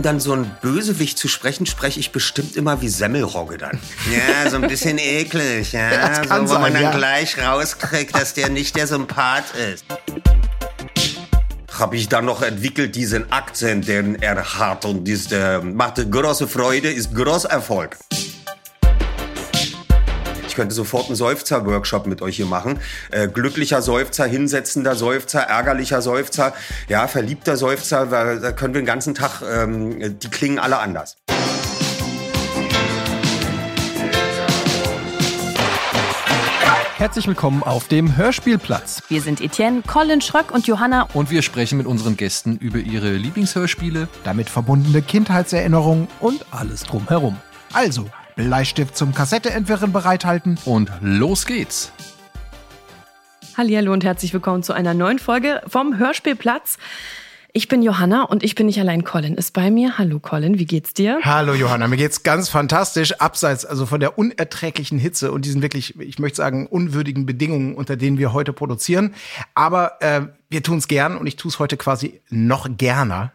Um dann so ein Bösewicht zu sprechen, spreche ich bestimmt immer wie Semmelrogge dann. Ja, so ein bisschen eklig, ja. So, wo man sein, dann ja. gleich rauskriegt, dass der nicht der Sympath ist. Habe ich dann noch entwickelt, diesen Akzent, den er hat. Und das äh, macht große Freude, ist großer Erfolg. Ich könnte sofort einen Seufzer-Workshop mit euch hier machen. Äh, glücklicher Seufzer, hinsetzender Seufzer, ärgerlicher Seufzer, ja, verliebter Seufzer. weil Da können wir den ganzen Tag, ähm, die klingen alle anders. Herzlich willkommen auf dem Hörspielplatz. Wir sind Etienne, Colin Schröck und Johanna. Und wir sprechen mit unseren Gästen über ihre Lieblingshörspiele. Damit verbundene Kindheitserinnerungen und alles drumherum. Also, Bleistift zum Kassetteentwirren bereithalten. Und los geht's. Hallihallo und herzlich willkommen zu einer neuen Folge vom Hörspielplatz. Ich bin Johanna und ich bin nicht allein. Colin ist bei mir. Hallo Colin, wie geht's dir? Hallo Johanna, mir geht's ganz fantastisch, abseits also von der unerträglichen Hitze und diesen wirklich, ich möchte sagen, unwürdigen Bedingungen, unter denen wir heute produzieren. Aber äh, wir tun's gern und ich tu's heute quasi noch gerner.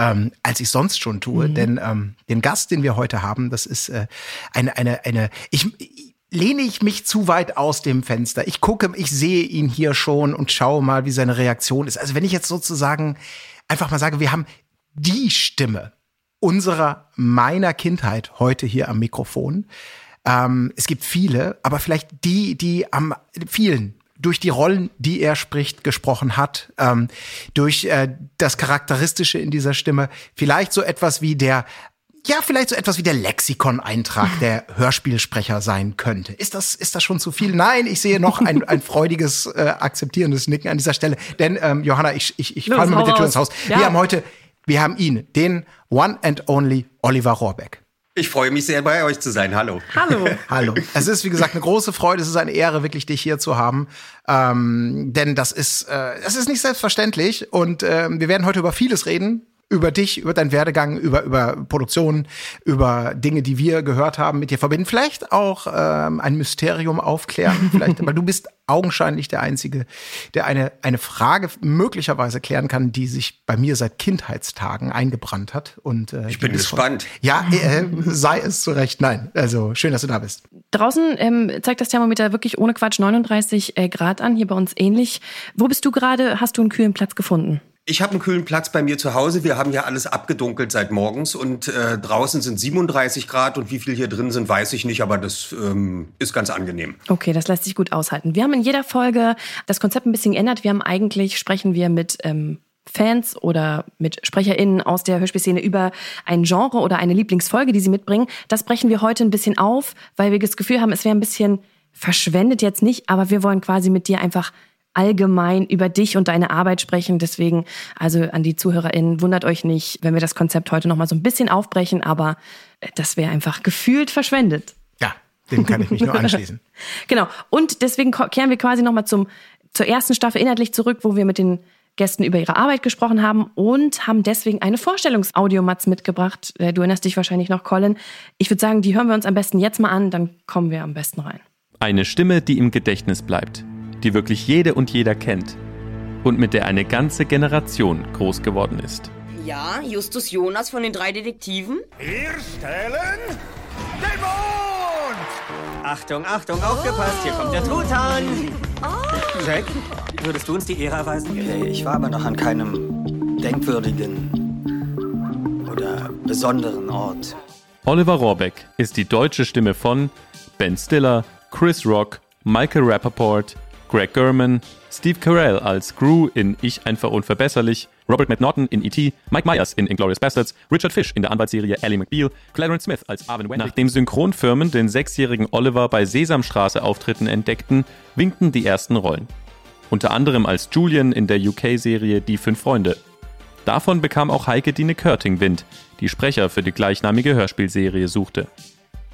Ähm, als ich sonst schon tue, denn ähm, den Gast, den wir heute haben, das ist äh, eine, eine, eine, ich, lehne ich mich zu weit aus dem Fenster. Ich gucke, ich sehe ihn hier schon und schaue mal, wie seine Reaktion ist. Also wenn ich jetzt sozusagen einfach mal sage, wir haben die Stimme unserer, meiner Kindheit heute hier am Mikrofon. Ähm, es gibt viele, aber vielleicht die, die am vielen durch die Rollen, die er spricht, gesprochen hat, ähm, durch äh, das Charakteristische in dieser Stimme, vielleicht so etwas wie der ja, vielleicht so etwas wie der Lexikon-Eintrag der Hörspielsprecher sein könnte. Ist das, ist das schon zu viel? Nein, ich sehe noch ein, ein freudiges, äh, akzeptierendes Nicken an dieser Stelle. Denn, ähm, Johanna, ich, ich, ich Los, falle mal mit der Tür ins Haus. Ja. Wir haben heute, wir haben ihn, den One and Only Oliver Rohrbeck. Ich freue mich sehr, bei euch zu sein. Hallo. Hallo. Hallo. Es ist, wie gesagt, eine große Freude. Es ist eine Ehre, wirklich dich hier zu haben. Ähm, denn das ist, äh, das ist nicht selbstverständlich. Und ähm, wir werden heute über vieles reden. Über dich, über deinen Werdegang, über, über Produktionen, über Dinge, die wir gehört haben, mit dir verbinden. Vielleicht auch ähm, ein Mysterium aufklären. Vielleicht, weil du bist augenscheinlich der Einzige, der eine, eine Frage möglicherweise klären kann, die sich bei mir seit Kindheitstagen eingebrannt hat. Und, äh, Ich bin gespannt. Ja, äh, sei es zu Recht. Nein, also schön, dass du da bist. Draußen ähm, zeigt das Thermometer wirklich ohne Quatsch 39 äh, Grad an, hier bei uns ähnlich. Wo bist du gerade? Hast du einen kühlen Platz gefunden? Ich habe einen kühlen Platz bei mir zu Hause. Wir haben ja alles abgedunkelt seit morgens und äh, draußen sind 37 Grad und wie viel hier drin sind, weiß ich nicht, aber das ähm, ist ganz angenehm. Okay, das lässt sich gut aushalten. Wir haben in jeder Folge das Konzept ein bisschen geändert. Wir haben eigentlich, sprechen wir mit ähm, Fans oder mit SprecherInnen aus der Hörspielszene über ein Genre oder eine Lieblingsfolge, die sie mitbringen. Das brechen wir heute ein bisschen auf, weil wir das Gefühl haben, es wäre ein bisschen verschwendet jetzt nicht, aber wir wollen quasi mit dir einfach allgemein über dich und deine Arbeit sprechen. Deswegen, also an die ZuhörerInnen, wundert euch nicht, wenn wir das Konzept heute nochmal so ein bisschen aufbrechen, aber äh, das wäre einfach gefühlt verschwendet. Ja, dem kann ich mich nur anschließen. Genau. Und deswegen kehren wir quasi nochmal zum, zur ersten Staffel inhaltlich zurück, wo wir mit den Gästen über ihre Arbeit gesprochen haben und haben deswegen eine Vorstellungsaudiomatz mitgebracht. Äh, Du erinnerst dich wahrscheinlich noch, Colin. Ich würde sagen, die hören wir uns am besten jetzt mal an, dann kommen wir am besten rein. Eine Stimme, die im Gedächtnis bleibt, die wirklich jede und jeder kennt und mit der eine ganze Generation groß geworden ist. Ja, Justus Jonas von den drei Detektiven? Wir stellen den Mond! Achtung, Achtung, aufgepasst, hier kommt der Truthahn. Jack, würdest du uns die Ehre erweisen? Ich war aber noch an keinem denkwürdigen oder besonderen Ort. Oliver Rohrbeck ist die deutsche Stimme von Ben Stiller, Chris Rock, Michael Rappaport, Greg Gurman, Steve Carell als Gru in Ich einfach unverbesserlich, Robert McNaughton in E.T., Mike Myers in Inglourious Bastards, Richard Fish in der Anwaltsserie Ally McBeal, Clarence Smith als Arvin Wendy. Nachdem Synchronfirmen den sechsjährigen Oliver bei Sesamstraße-Auftritten entdeckten, winkten die ersten Rollen. Unter anderem als Julian in der UK-Serie Die Fünf Freunde. Davon bekam auch Heike Dine Körting Wind, die Sprecher für die gleichnamige Hörspielserie suchte.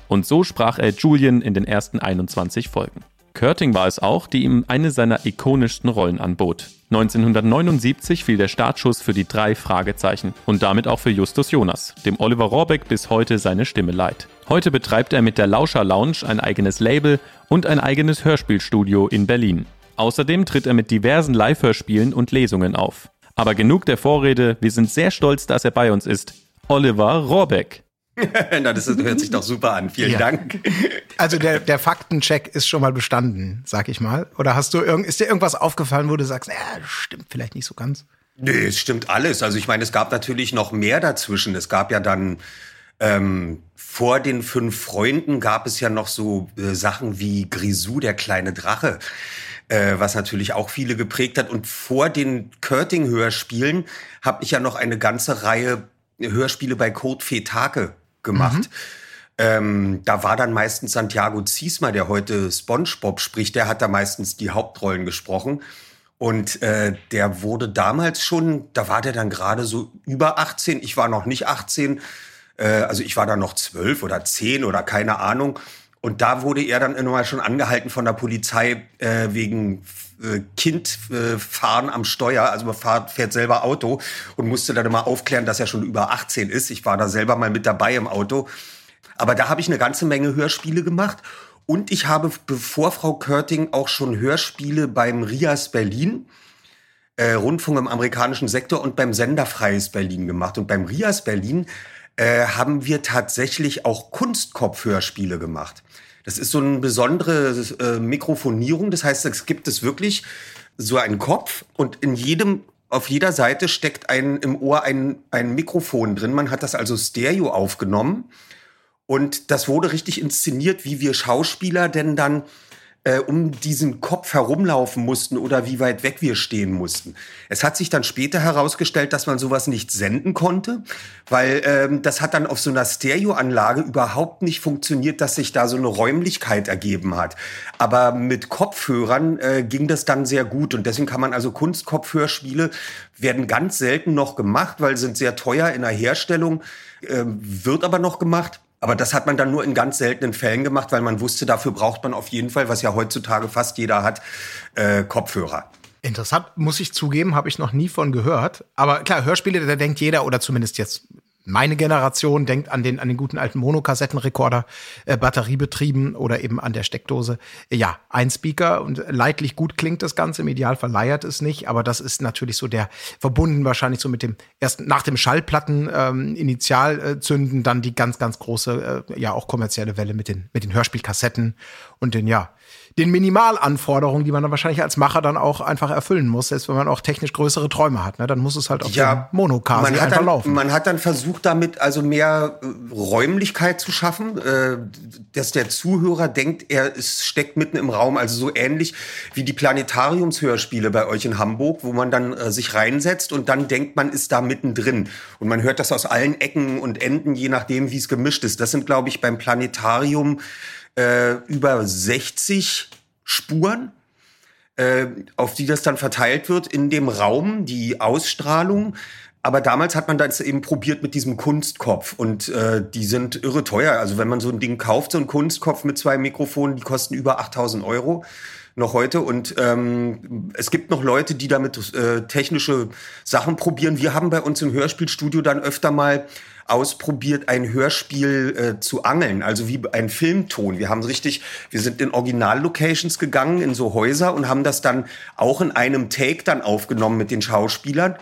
Und so sprach er Julian in den ersten 21 Folgen. Körting war es auch, die ihm eine seiner ikonischsten Rollen anbot. 1979 fiel der Startschuss für die drei Fragezeichen und damit auch für Justus Jonas, dem Oliver Rohrbeck bis heute seine Stimme leiht. Heute betreibt er mit der Lauscher Lounge ein eigenes Label und ein eigenes Hörspielstudio in Berlin. Außerdem tritt er mit diversen Live-Hörspielen und Lesungen auf. Aber genug der Vorrede, wir sind sehr stolz, dass er bei uns ist. Oliver Rohrbeck. Na, das hört sich doch super an. Vielen ja. Dank. Also der, der Faktencheck ist schon mal bestanden, sag ich mal. Oder hast du irgend, ist dir irgendwas aufgefallen, wo du sagst, ja, das stimmt vielleicht nicht so ganz? Nee, es stimmt alles. Also ich meine, es gab natürlich noch mehr dazwischen. Es gab ja dann ähm, vor den fünf Freunden gab es ja noch so äh, Sachen wie Grisou, der kleine Drache, äh, was natürlich auch viele geprägt hat. Und vor den Körting-Hörspielen habe ich ja noch eine ganze Reihe Hörspiele bei Kurt Fetake gemacht. Mhm. Ähm, da war dann meistens Santiago Ziesmer, der heute SpongeBob spricht, der hat da meistens die Hauptrollen gesprochen. Und äh, der wurde damals schon, da war der dann gerade so über 18, ich war noch nicht 18, äh, also ich war dann noch 12 oder 10 oder keine Ahnung. Und da wurde er dann immer schon angehalten von der Polizei äh, wegen Kind äh, fahren am Steuer, also man fährt, fährt selber Auto und musste dann immer aufklären, dass er schon über 18 ist. Ich war da selber mal mit dabei im Auto. Aber da habe ich eine ganze Menge Hörspiele gemacht. Und ich habe, bevor Frau Körting, auch schon Hörspiele beim RIAS Berlin, äh, Rundfunk im amerikanischen Sektor und beim Sender Freies Berlin gemacht. Und beim RIAS Berlin äh, haben wir tatsächlich auch Kunstkopfhörspiele gemacht. Das ist so eine besondere äh, Mikrofonierung. Das heißt, es gibt es wirklich so einen Kopf und in jedem auf jeder Seite steckt ein im Ohr ein, ein Mikrofon drin. Man hat das also Stereo aufgenommen und das wurde richtig inszeniert, wie wir Schauspieler denn dann äh, um diesen Kopf herumlaufen mussten oder wie weit weg wir stehen mussten. Es hat sich dann später herausgestellt, dass man sowas nicht senden konnte, weil ähm, das hat dann auf so einer Stereoanlage überhaupt nicht funktioniert, dass sich da so eine Räumlichkeit ergeben hat. Aber mit Kopfhörern äh, ging das dann sehr gut und deswegen kann man also Kunstkopfhörspiele werden ganz selten noch gemacht, weil sind sehr teuer in der Herstellung, äh, wird aber noch gemacht. Aber das hat man dann nur in ganz seltenen Fällen gemacht, weil man wusste, dafür braucht man auf jeden Fall, was ja heutzutage fast jeder hat, äh, Kopfhörer. Interessant, muss ich zugeben, habe ich noch nie von gehört. Aber klar, Hörspiele, da denkt jeder, oder zumindest jetzt meine Generation denkt an den, an den guten alten Monokassettenrekorder, äh, batteriebetrieben oder eben an der Steckdose. Ja, ein Speaker und leidlich gut klingt das Ganze. Im Idealfall leiert es nicht, aber das ist natürlich so der verbunden wahrscheinlich so mit dem ersten, nach dem Schallplatten ähm, Initialzünden, dann die ganz, ganz große, äh, ja auch kommerzielle Welle mit den, mit den Hörspielkassetten und den, ja, den Minimalanforderungen, die man dann wahrscheinlich als Macher dann auch einfach erfüllen muss, selbst wenn man auch technisch größere Träume hat. Ne? Dann muss es halt auf ja, Monokasi einfach dann, laufen. Man hat dann versucht, damit also mehr äh, Räumlichkeit zu schaffen, äh, dass der Zuhörer denkt, er ist, steckt mitten im Raum. Also so ähnlich wie die Planetariumshörspiele bei euch in Hamburg, wo man dann äh, sich reinsetzt und dann denkt, man ist da mittendrin. Und man hört das aus allen Ecken und Enden, je nachdem, wie es gemischt ist. Das sind, glaube ich, beim Planetarium äh, über 60 Spuren, äh, auf die das dann verteilt wird in dem Raum, die Ausstrahlung. Aber damals hat man das eben probiert mit diesem Kunstkopf und äh, die sind irre teuer. Also wenn man so ein Ding kauft, so ein Kunstkopf mit zwei Mikrofonen, die kosten über 8000 Euro noch heute. Und ähm, es gibt noch Leute, die damit äh, technische Sachen probieren. Wir haben bei uns im Hörspielstudio dann öfter mal ausprobiert, ein Hörspiel äh, zu angeln, also wie ein Filmton. Wir haben richtig, wir sind in Originallocations gegangen, in so Häuser und haben das dann auch in einem Take dann aufgenommen mit den Schauspielern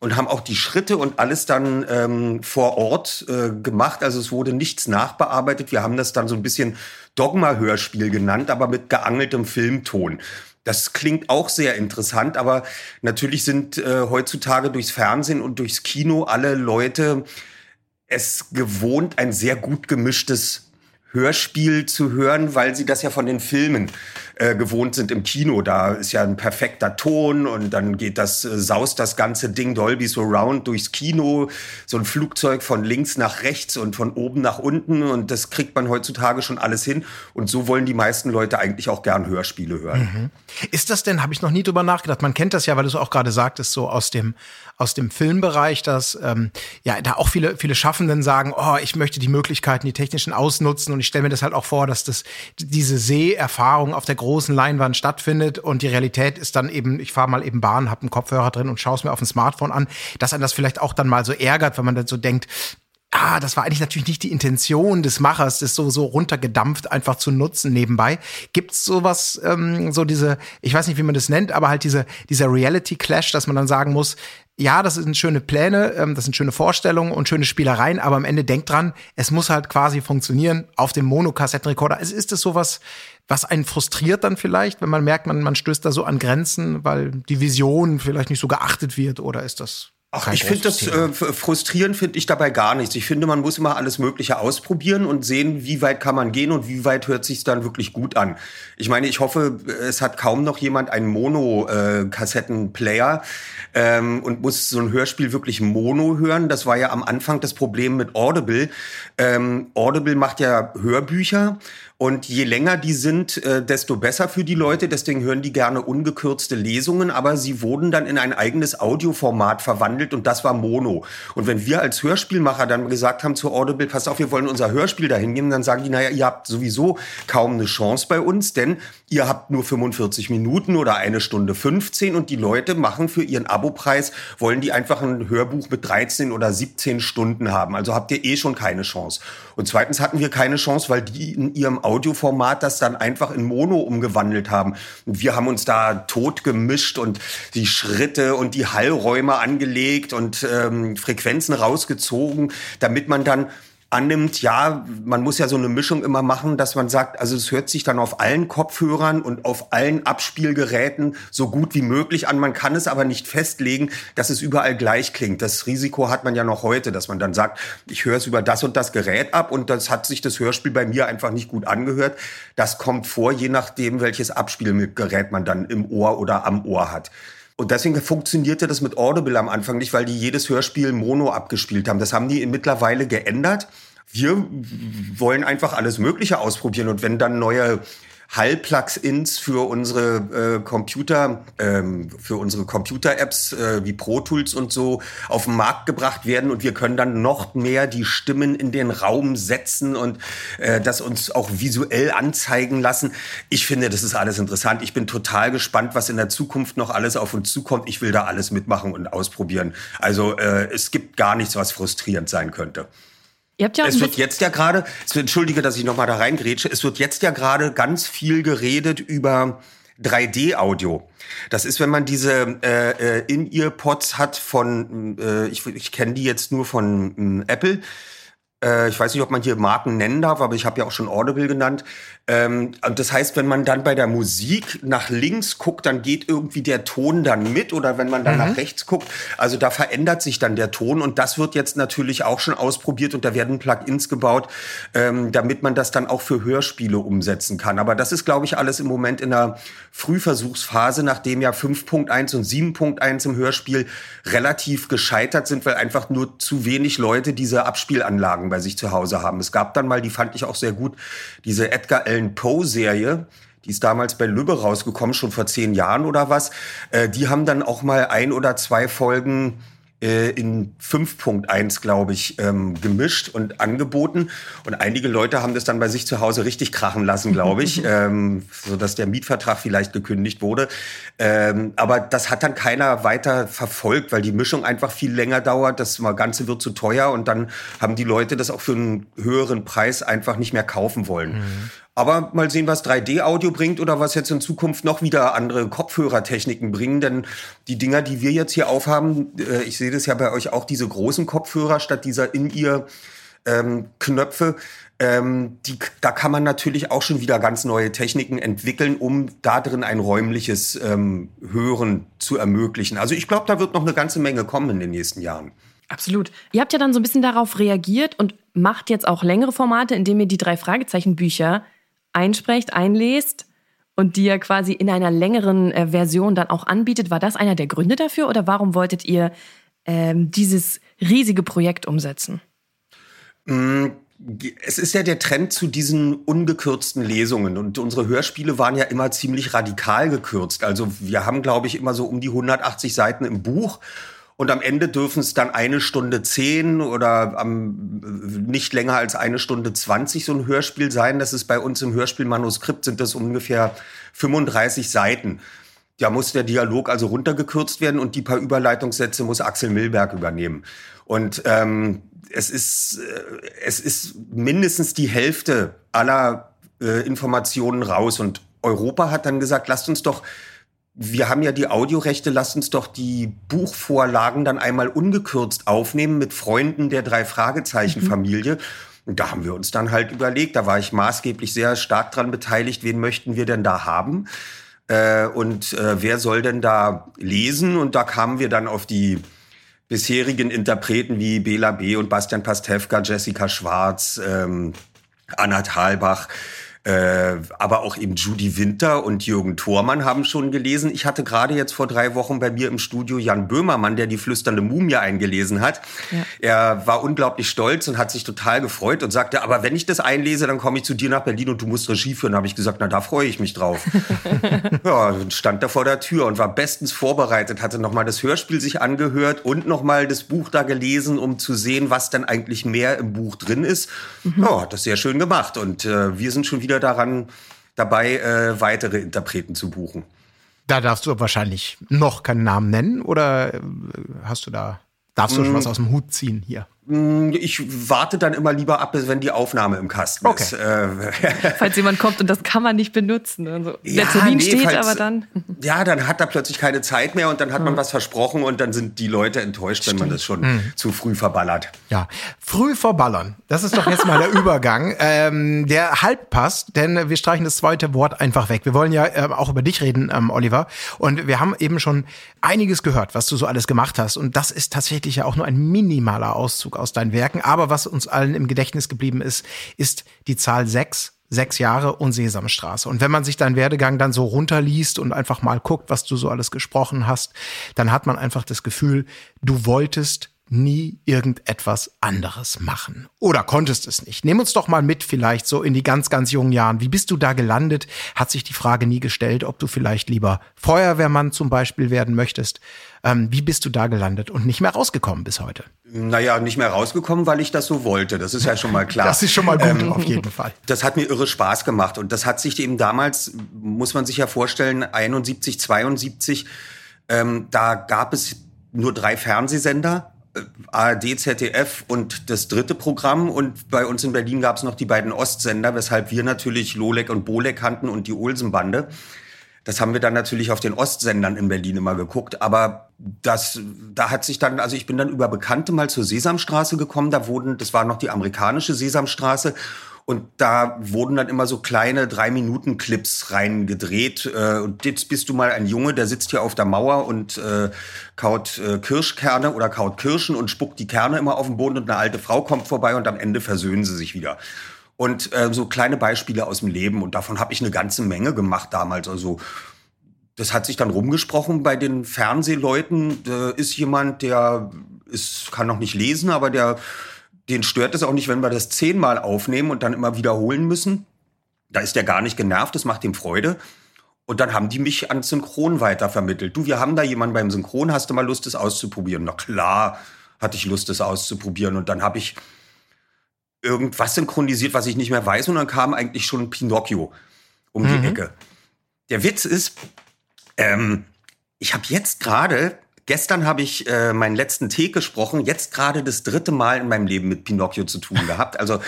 und haben auch die Schritte und alles dann ähm, vor Ort äh, gemacht. Also es wurde nichts nachbearbeitet. Wir haben das dann so ein bisschen Dogma-Hörspiel genannt, aber mit geangeltem Filmton. Das klingt auch sehr interessant, aber natürlich sind äh, heutzutage durchs Fernsehen und durchs Kino alle Leute es gewohnt, ein sehr gut gemischtes Hörspiel zu hören, weil sie das ja von den Filmen äh, gewohnt sind im Kino. Da ist ja ein perfekter Ton und dann geht das, äh, saust das ganze Ding Dolby Surround durchs Kino. So ein Flugzeug von links nach rechts und von oben nach unten und das kriegt man heutzutage schon alles hin. Und so wollen die meisten Leute eigentlich auch gern Hörspiele hören. Mhm. Ist das denn, habe ich noch nie drüber nachgedacht, man kennt das ja, weil du es auch gerade sagtest, so aus dem, aus dem Filmbereich, dass ähm, ja da auch viele, viele Schaffenden sagen, oh, ich möchte die Möglichkeiten, die technischen ausnutzen Und ich stelle mir das halt auch vor, dass das diese Seherfahrung auf der großen Leinwand stattfindet und die Realität ist dann eben, ich fahre mal eben Bahn, habe einen Kopfhörer drin und schaue es mir auf dem Smartphone an, dass einen das vielleicht auch dann mal so ärgert, wenn man dann so denkt, ah, das war eigentlich natürlich nicht die Intention des Machers, das so so runtergedampft einfach zu nutzen nebenbei. Gibt's sowas, ähm, so diese, ich weiß nicht, wie man das nennt, aber halt diese dieser Reality Clash, dass man dann sagen muss, ja, das sind schöne Pläne, ähm, das sind schöne Vorstellungen und schöne Spielereien, aber am Ende denkt dran, es muss halt quasi funktionieren auf dem Monokassettenrekorder. Also ist es sowas, was einen frustriert dann vielleicht, wenn man merkt, man, man stößt da so an Grenzen, weil die Vision vielleicht nicht so geachtet wird oder ist das Ach, ich finde das äh, frustrierend finde ich dabei gar nichts. Ich finde, man muss immer alles Mögliche ausprobieren und sehen, wie weit kann man gehen und wie weit hört sich dann wirklich gut an. Ich meine, ich hoffe, es hat kaum noch jemand einen Mono-Kassettenplayer äh, ähm, und muss so ein Hörspiel wirklich Mono hören. Das war ja am Anfang das Problem mit Audible. Ähm, Audible macht ja Hörbücher und je länger die sind, äh, desto besser für die Leute. Deswegen hören die gerne ungekürzte Lesungen, aber sie wurden dann in ein eigenes Audioformat verwandelt und das war Mono. Und wenn wir als Hörspielmacher dann gesagt haben zu Audible, pass auf, wir wollen unser Hörspiel dahin geben, dann sagen die, naja, ihr habt sowieso kaum eine Chance bei uns, denn ihr habt nur 45 Minuten oder eine Stunde 15 und die Leute machen für ihren Abopreis, wollen die einfach ein Hörbuch mit 13 oder 17 Stunden haben. Also habt ihr eh schon keine Chance. Und zweitens hatten wir keine Chance, weil die in ihrem Audioformat das dann einfach in Mono umgewandelt haben. Und wir haben uns da tot gemischt und die Schritte und die Hallräume angelegt und ähm, Frequenzen rausgezogen, damit man dann annimmt, ja, man muss ja so eine Mischung immer machen, dass man sagt, also es hört sich dann auf allen Kopfhörern und auf allen Abspielgeräten so gut wie möglich an. Man kann es aber nicht festlegen, dass es überall gleich klingt. Das Risiko hat man ja noch heute, dass man dann sagt, ich höre es über das und das Gerät ab und das hat sich das Hörspiel bei mir einfach nicht gut angehört. Das kommt vor, je nachdem, welches Abspielgerät man dann im Ohr oder am Ohr hat. Und deswegen funktionierte das mit Audible am Anfang nicht, weil die jedes Hörspiel Mono abgespielt haben. Das haben die mittlerweile geändert. Wir wollen einfach alles Mögliche ausprobieren. Und wenn dann neue Hall-Plugins für unsere äh, Computer, ähm, für unsere Computer-Apps äh, wie Pro Tools und so auf den Markt gebracht werden und wir können dann noch mehr die Stimmen in den Raum setzen und äh, das uns auch visuell anzeigen lassen. Ich finde, das ist alles interessant. Ich bin total gespannt, was in der Zukunft noch alles auf uns zukommt. Ich will da alles mitmachen und ausprobieren. Also äh, es gibt gar nichts, was frustrierend sein könnte. Ihr habt ja es wird jetzt ja gerade, entschuldige, dass ich noch mal da reingrätsche, es wird jetzt ja gerade ganz viel geredet über 3D-Audio. Das ist, wenn man diese äh, äh In-Ear-Pods hat von, äh, ich, ich kenne die jetzt nur von äh, Apple, äh, ich weiß nicht, ob man hier Marken nennen darf, aber ich habe ja auch schon Audible genannt. Ähm, und das heißt, wenn man dann bei der Musik nach links guckt, dann geht irgendwie der Ton dann mit oder wenn man dann mhm. nach rechts guckt, also da verändert sich dann der Ton und das wird jetzt natürlich auch schon ausprobiert und da werden Plugins gebaut, ähm, damit man das dann auch für Hörspiele umsetzen kann. Aber das ist, glaube ich, alles im Moment in der Frühversuchsphase, nachdem ja 5.1 und 7.1 im Hörspiel relativ gescheitert sind, weil einfach nur zu wenig Leute diese Abspielanlagen bei sich zu Hause haben. Es gab dann mal, die fand ich auch sehr gut, diese Edgar Allan Poe-Serie, die ist damals bei Lübbe rausgekommen, schon vor zehn Jahren oder was. Äh, die haben dann auch mal ein oder zwei Folgen äh, in 5.1, glaube ich, ähm, gemischt und angeboten. Und einige Leute haben das dann bei sich zu Hause richtig krachen lassen, glaube ich, ähm, so dass der Mietvertrag vielleicht gekündigt wurde. Ähm, aber das hat dann keiner weiter verfolgt, weil die Mischung einfach viel länger dauert. Das Ganze wird zu teuer und dann haben die Leute das auch für einen höheren Preis einfach nicht mehr kaufen wollen. Mhm. Aber mal sehen, was 3D-Audio bringt oder was jetzt in Zukunft noch wieder andere Kopfhörertechniken bringen. Denn die Dinger, die wir jetzt hier aufhaben, äh, ich sehe das ja bei euch auch, diese großen Kopfhörer statt dieser in ihr ähm, Knöpfe, ähm, die, da kann man natürlich auch schon wieder ganz neue Techniken entwickeln, um da drin ein räumliches ähm, Hören zu ermöglichen. Also ich glaube, da wird noch eine ganze Menge kommen in den nächsten Jahren. Absolut. Ihr habt ja dann so ein bisschen darauf reagiert und macht jetzt auch längere Formate, indem ihr die drei Fragezeichen Bücher einsprecht, einlest und ja quasi in einer längeren äh, Version dann auch anbietet. War das einer der Gründe dafür oder warum wolltet ihr ähm, dieses riesige Projekt umsetzen? Mm, es ist ja der Trend zu diesen ungekürzten Lesungen und unsere Hörspiele waren ja immer ziemlich radikal gekürzt. Also wir haben, glaube ich, immer so um die 180 Seiten im Buch Und am Ende dürfen es dann eine Stunde zehn oder am, nicht länger als eine Stunde zwanzig so ein Hörspiel sein. Das ist bei uns im Hörspielmanuskript sind das ungefähr 35 Seiten. Da muss der Dialog also runtergekürzt werden und die paar Überleitungssätze muss Axel Milberg übernehmen. Und ähm, es ist äh, es ist mindestens die Hälfte aller äh, Informationen raus und Europa hat dann gesagt, lasst uns doch wir haben ja die Audiorechte, lasst uns doch die Buchvorlagen dann einmal ungekürzt aufnehmen mit Freunden der drei Fragezeichen Familie. Mhm. Und da haben wir uns dann halt überlegt, da war ich maßgeblich sehr stark dran beteiligt, wen möchten wir denn da haben? Äh, und äh, wer soll denn da lesen? Und da kamen wir dann auf die bisherigen Interpreten wie Bela B. und Bastian Pastewka, Jessica Schwarz, ähm, Anna Thalbach, äh, aber auch eben Judy Winter und Jürgen Thormann haben schon gelesen. Ich hatte gerade jetzt vor drei Wochen bei mir im Studio Jan Böhmermann, der die flüsternde Mumie eingelesen hat. Ja. Er war unglaublich stolz und hat sich total gefreut und sagte, aber wenn ich das einlese, dann komme ich zu dir nach Berlin und du musst Regie führen. Da habe ich gesagt, na, da freue ich mich drauf. ja, stand da vor der Tür und war bestens vorbereitet, hatte nochmal das Hörspiel sich angehört und nochmal das Buch da gelesen, um zu sehen, was denn eigentlich mehr im Buch drin ist. Mhm. Ja, hat das sehr schön gemacht und äh, wir sind schon wieder daran dabei, äh, weitere Interpreten zu buchen. Da darfst du wahrscheinlich noch keinen Namen nennen oder äh, hast du da, darfst du schon was mm. aus dem Hut ziehen hier? Mm, ich warte dann immer lieber ab, wenn die Aufnahme im Kasten okay. ist. Äh, falls jemand kommt und das kann man nicht benutzen. Also, ja, der Termin nee, steht, falls, aber dann. Ja, dann hat er plötzlich keine Zeit mehr und dann hat man was versprochen und dann sind die Leute enttäuscht, Stimmt. wenn man das schon mhm. zu früh verballert. Ja, früh verballern. Das ist doch jetzt mal der Übergang, ähm, der halb passt, denn wir streichen das zweite Wort einfach weg. Wir wollen ja äh, auch über dich reden, ähm, Oliver. Und wir haben eben schon einiges gehört, was du so alles gemacht hast. Und das ist tatsächlich ja auch nur ein minimaler Auszug aus deinen Werken. Aber was uns allen im Gedächtnis geblieben ist, ist die Zahl sechs sechs Jahre und Sesamstraße. Und wenn man sich deinen Werdegang dann so runterliest und einfach mal guckt, was du so alles gesprochen hast, dann hat man einfach das Gefühl, du wolltest nie irgendetwas anderes machen. Oder konntest es nicht. Nimm uns doch mal mit vielleicht so in die ganz, ganz jungen Jahren. Wie bist du da gelandet? Hat sich die Frage nie gestellt, ob du vielleicht lieber Feuerwehrmann zum Beispiel werden möchtest? Ähm, wie bist du da gelandet und nicht mehr rausgekommen bis heute? Naja, nicht mehr rausgekommen, weil ich das so wollte. Das ist ja schon mal klar. Das ist schon mal gut, ähm, auf jeden Fall. Das hat mir irre Spaß gemacht. Und das hat sich eben damals, muss man sich ja vorstellen, 71, 72, ähm, da gab es nur drei Fernsehsender ARD, ZDF und das dritte Programm. Und bei uns in Berlin gab es noch die beiden Ostsender, weshalb wir natürlich Lolek und Bolek kannten und die Olsenbande. Das haben wir dann natürlich auf den Ostsendern in Berlin immer geguckt. Aber das, da hat sich dann, also ich bin dann über Bekannte mal zur Sesamstraße gekommen. Da wurden, das war noch die amerikanische Sesamstraße. Und da wurden dann immer so kleine Drei-Minuten-Clips reingedreht. Äh, und jetzt bist du mal ein Junge, der sitzt hier auf der Mauer und äh, kaut äh, Kirschkerne oder kaut Kirschen und spuckt die Kerne immer auf den Boden und eine alte Frau kommt vorbei und am Ende versöhnen sie sich wieder. Und äh, so kleine Beispiele aus dem Leben. Und davon habe ich eine ganze Menge gemacht damals. Also das hat sich dann rumgesprochen bei den Fernsehleuten. Da ist jemand, der ist, kann noch nicht lesen, aber der den stört es auch nicht, wenn wir das zehnmal aufnehmen und dann immer wiederholen müssen. Da ist der gar nicht genervt, das macht ihm Freude. Und dann haben die mich an Synchron weitervermittelt. Du, wir haben da jemanden beim Synchron, hast du mal Lust, das auszuprobieren? Na klar, hatte ich Lust, das auszuprobieren. Und dann habe ich irgendwas synchronisiert, was ich nicht mehr weiß. Und dann kam eigentlich schon Pinocchio um mhm. die Ecke. Der Witz ist, ähm, ich habe jetzt gerade Gestern habe ich äh, meinen letzten Tee gesprochen, jetzt gerade das dritte Mal in meinem Leben mit Pinocchio zu tun gehabt. Also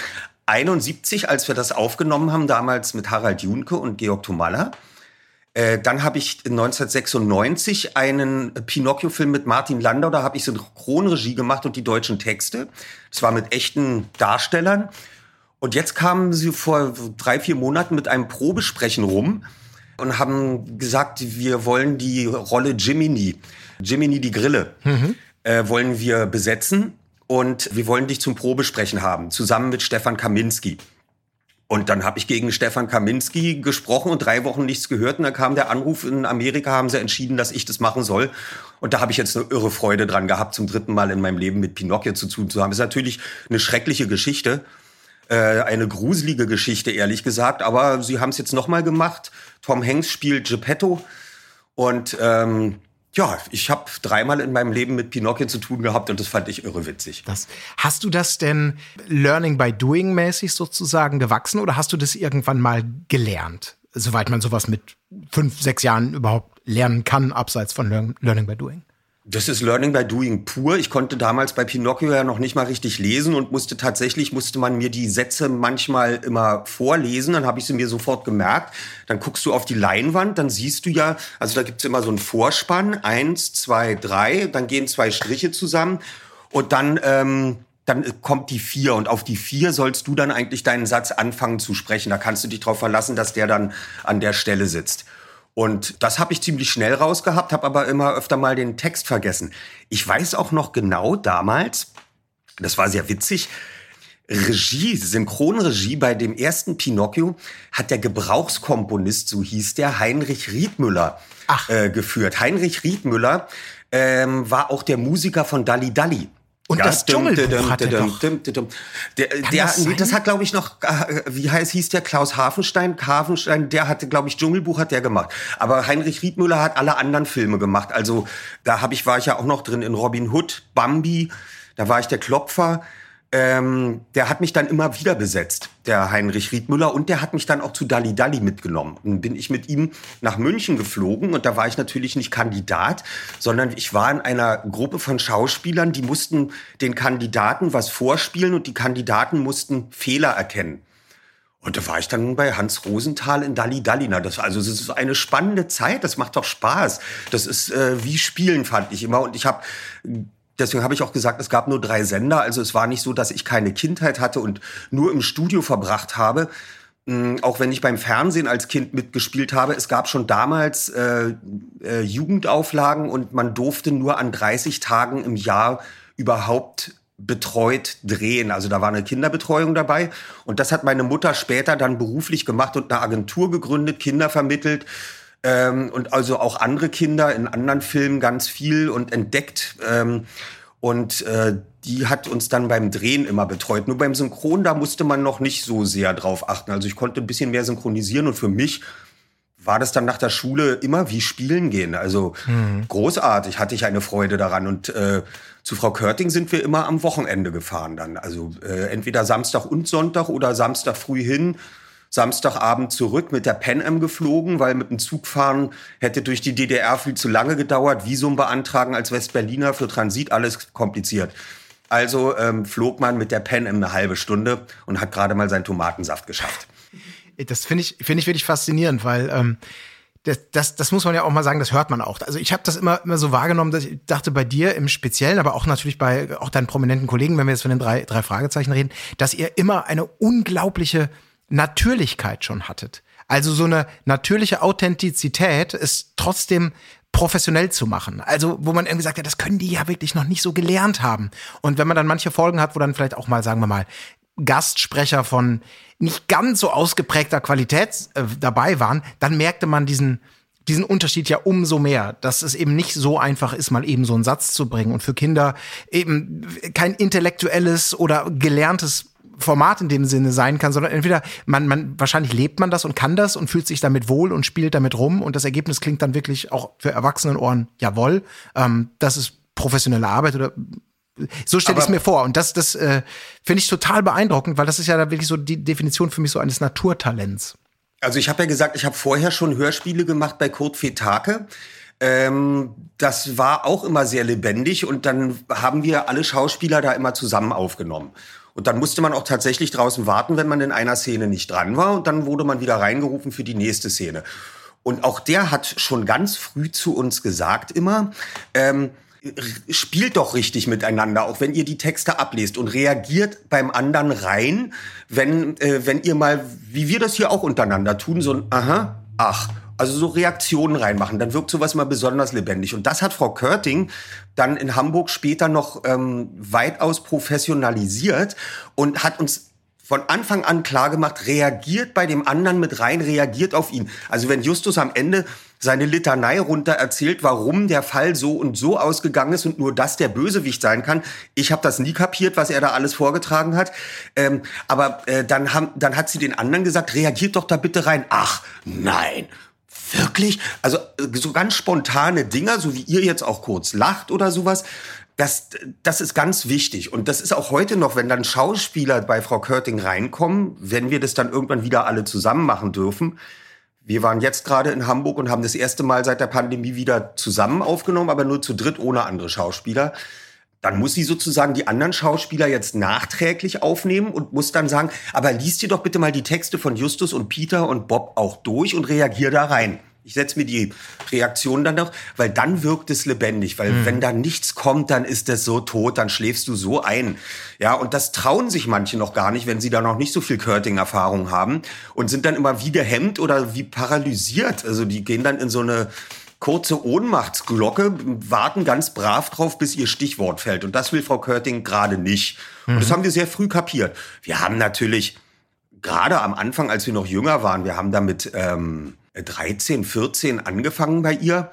71, als wir das aufgenommen haben, damals mit Harald Junke und Georg Tomalla. Äh, dann habe ich 1996 einen Pinocchio-Film mit Martin Landau, da habe ich Synchronregie gemacht und die deutschen Texte. Das war mit echten Darstellern. Und jetzt kamen sie vor drei, vier Monaten mit einem Probesprechen rum und haben gesagt, wir wollen die Rolle Jiminy Jiminy die Grille mhm. äh, wollen wir besetzen und wir wollen dich zum Probesprechen haben, zusammen mit Stefan Kaminski. Und dann habe ich gegen Stefan Kaminski gesprochen und drei Wochen nichts gehört. Und dann kam der Anruf, in Amerika haben sie entschieden, dass ich das machen soll. Und da habe ich jetzt eine irre Freude dran gehabt, zum dritten Mal in meinem Leben mit Pinocchio zu tun zu haben. Ist natürlich eine schreckliche Geschichte, äh, eine gruselige Geschichte, ehrlich gesagt. Aber sie haben es jetzt nochmal gemacht. Tom Hanks spielt Geppetto. Und ähm, ja, ich habe dreimal in meinem Leben mit Pinocchio zu tun gehabt und das fand ich irre witzig. Das, hast du das denn Learning by Doing mäßig sozusagen gewachsen oder hast du das irgendwann mal gelernt? Soweit man sowas mit fünf, sechs Jahren überhaupt lernen kann, abseits von Learning by Doing? Das ist Learning by Doing pur. Ich konnte damals bei Pinocchio ja noch nicht mal richtig lesen und musste tatsächlich, musste man mir die Sätze manchmal immer vorlesen. Dann habe ich sie mir sofort gemerkt. Dann guckst du auf die Leinwand, dann siehst du ja, also da gibt's immer so einen Vorspann, eins, zwei, drei, dann gehen zwei Striche zusammen und dann... Ähm, dann kommt die vier und auf die vier sollst du dann eigentlich deinen Satz anfangen zu sprechen. Da kannst du dich darauf verlassen, dass der dann an der Stelle sitzt. Und das habe ich ziemlich schnell rausgehabt, habe aber immer öfter mal den Text vergessen. Ich weiß auch noch genau damals, das war sehr witzig, Regie, Synchronregie bei dem ersten Pinocchio hat der Gebrauchskomponist, so hieß der, Heinrich Riedmüller, äh, geführt. Heinrich Riedmüller ähm, war auch der Musiker von Dalli Dalli. Und ja, das Dschungelbuch hat er doch. Der, der, das, nee, das hat, glaube ich, noch, äh, wie heißt, hieß der Klaus Hafenstein? Hafenstein, der hatte, glaube ich, Dschungelbuch hat der gemacht. Aber Heinrich Riedmüller hat alle anderen Filme gemacht. Also da hab ich, war ich ja auch noch drin in Robin Hood, Bambi, da war ich der Klopfer ähm, der hat mich dann immer wieder besetzt, der Heinrich Riedmüller, und der hat mich dann auch zu Dalli Dalli mitgenommen. Und bin ich mit ihm nach München geflogen und da war ich natürlich nicht Kandidat, sondern ich war in einer Gruppe von Schauspielern, die mussten den Kandidaten was vorspielen und die Kandidaten mussten Fehler erkennen. Und da war ich dann bei Hans Rosenthal in Dalli Dalli. Na, das, also, das ist eine spannende Zeit, das macht doch Spaß. Das ist äh, wie Spielen, fand ich immer. Und ich habe Deswegen habe ich auch gesagt, es gab nur drei Sender. Also es war nicht so, dass ich keine Kindheit hatte und nur im Studio verbracht habe. Mm, auch wenn ich beim Fernsehen als Kind mitgespielt habe, es gab schon damals äh, äh, Jugendauflagen und man durfte nur an 30 Tagen im Jahr überhaupt betreut drehen. Also da war eine Kinderbetreuung dabei. Und das hat meine Mutter später dann beruflich gemacht und eine Agentur gegründet, Kinder vermittelt. Ähm, und also auch andere Kinder in anderen Filmen ganz viel und entdeckt. Ähm, und äh, die hat uns dann beim Drehen immer betreut. Nur beim Synchron, da musste man noch nicht so sehr drauf achten. Also ich konnte ein bisschen mehr synchronisieren und für mich war das dann nach der Schule immer wie Spielen gehen. Also mhm. großartig, hatte ich eine Freude daran. Und äh, zu Frau Körting sind wir immer am Wochenende gefahren dann. Also äh, entweder Samstag und Sonntag oder Samstag früh hin, Samstagabend zurück mit der Pen Am geflogen, weil mit dem Zug fahren hätte durch die DDR viel zu lange gedauert. Visum beantragen als Westberliner für Transit, alles kompliziert. Also ähm, flog man mit der Pen Am eine halbe Stunde und hat gerade mal seinen Tomatensaft geschafft. Das finde ich, finde ich wirklich faszinierend, weil ähm, das, das, das muss man ja auch mal sagen, das hört man auch. Also ich habe das immer, immer so wahrgenommen, dass ich dachte bei dir im Speziellen, aber auch natürlich bei auch deinen prominenten Kollegen, wenn wir jetzt von den drei, drei Fragezeichen reden, dass ihr immer eine unglaubliche Natürlichkeit schon hattet. Also so eine natürliche Authentizität ist trotzdem professionell zu machen. Also, wo man irgendwie sagt, ja, das können die ja wirklich noch nicht so gelernt haben. Und wenn man dann manche Folgen hat, wo dann vielleicht auch mal, sagen wir mal, Gastsprecher von nicht ganz so ausgeprägter Qualität äh, dabei waren, dann merkte man diesen, diesen Unterschied ja umso mehr, dass es eben nicht so einfach ist, mal eben so einen Satz zu bringen und für Kinder eben kein intellektuelles oder gelerntes Format in dem Sinne sein kann, sondern entweder man, man, wahrscheinlich lebt man das und kann das und fühlt sich damit wohl und spielt damit rum und das Ergebnis klingt dann wirklich auch für Erwachsenenohren, jawohl, ähm, das ist professionelle Arbeit oder so stelle ich es mir vor. Und das, das äh, finde ich total beeindruckend, weil das ist ja da wirklich so die Definition für mich so eines Naturtalents. Also ich habe ja gesagt, ich habe vorher schon Hörspiele gemacht bei Kurt Fetake. Ähm, das war auch immer sehr lebendig und dann haben wir alle Schauspieler da immer zusammen aufgenommen. Und dann musste man auch tatsächlich draußen warten, wenn man in einer Szene nicht dran war. Und dann wurde man wieder reingerufen für die nächste Szene. Und auch der hat schon ganz früh zu uns gesagt immer, ähm, spielt doch richtig miteinander, auch wenn ihr die Texte ablest und reagiert beim anderen rein, wenn, äh, wenn ihr mal, wie wir das hier auch untereinander tun, so ein Aha, ach also so Reaktionen reinmachen, dann wirkt sowas mal besonders lebendig. Und das hat Frau Körting dann in Hamburg später noch ähm, weitaus professionalisiert und hat uns von Anfang an klar gemacht, reagiert bei dem anderen mit rein, reagiert auf ihn. Also wenn Justus am Ende seine Litanei runter erzählt, warum der Fall so und so ausgegangen ist und nur das der Bösewicht sein kann. Ich habe das nie kapiert, was er da alles vorgetragen hat. Ähm, aber äh, dann, haben, dann hat sie den anderen gesagt, reagiert doch da bitte rein. Ach, nein, Wirklich? Also so ganz spontane Dinger, so wie ihr jetzt auch kurz lacht oder sowas, das, das ist ganz wichtig. Und das ist auch heute noch, wenn dann Schauspieler bei Frau Körting reinkommen, wenn wir das dann irgendwann wieder alle zusammen machen dürfen. Wir waren jetzt gerade in Hamburg und haben das erste Mal seit der Pandemie wieder zusammen aufgenommen, aber nur zu dritt ohne andere Schauspieler. Dann muss sie sozusagen die anderen Schauspieler jetzt nachträglich aufnehmen und muss dann sagen, aber liest dir doch bitte mal die Texte von Justus und Peter und Bob auch durch und reagier da rein. Ich setze mir die Reaktion dann noch, weil dann wirkt es lebendig. Weil mhm. wenn da nichts kommt, dann ist es so tot, dann schläfst du so ein. Ja, und das trauen sich manche noch gar nicht, wenn sie da noch nicht so viel Curting-Erfahrung haben und sind dann immer wie gehemmt oder wie paralysiert. Also die gehen dann in so eine kurze Ohnmachtsglocke, warten ganz brav drauf, bis ihr Stichwort fällt. Und das will Frau Körting gerade nicht. Mhm. Und das mhm. haben wir sehr früh kapiert. Wir haben natürlich gerade am Anfang, als wir noch jünger waren, wir haben damit ähm, 13, 14 angefangen bei ihr,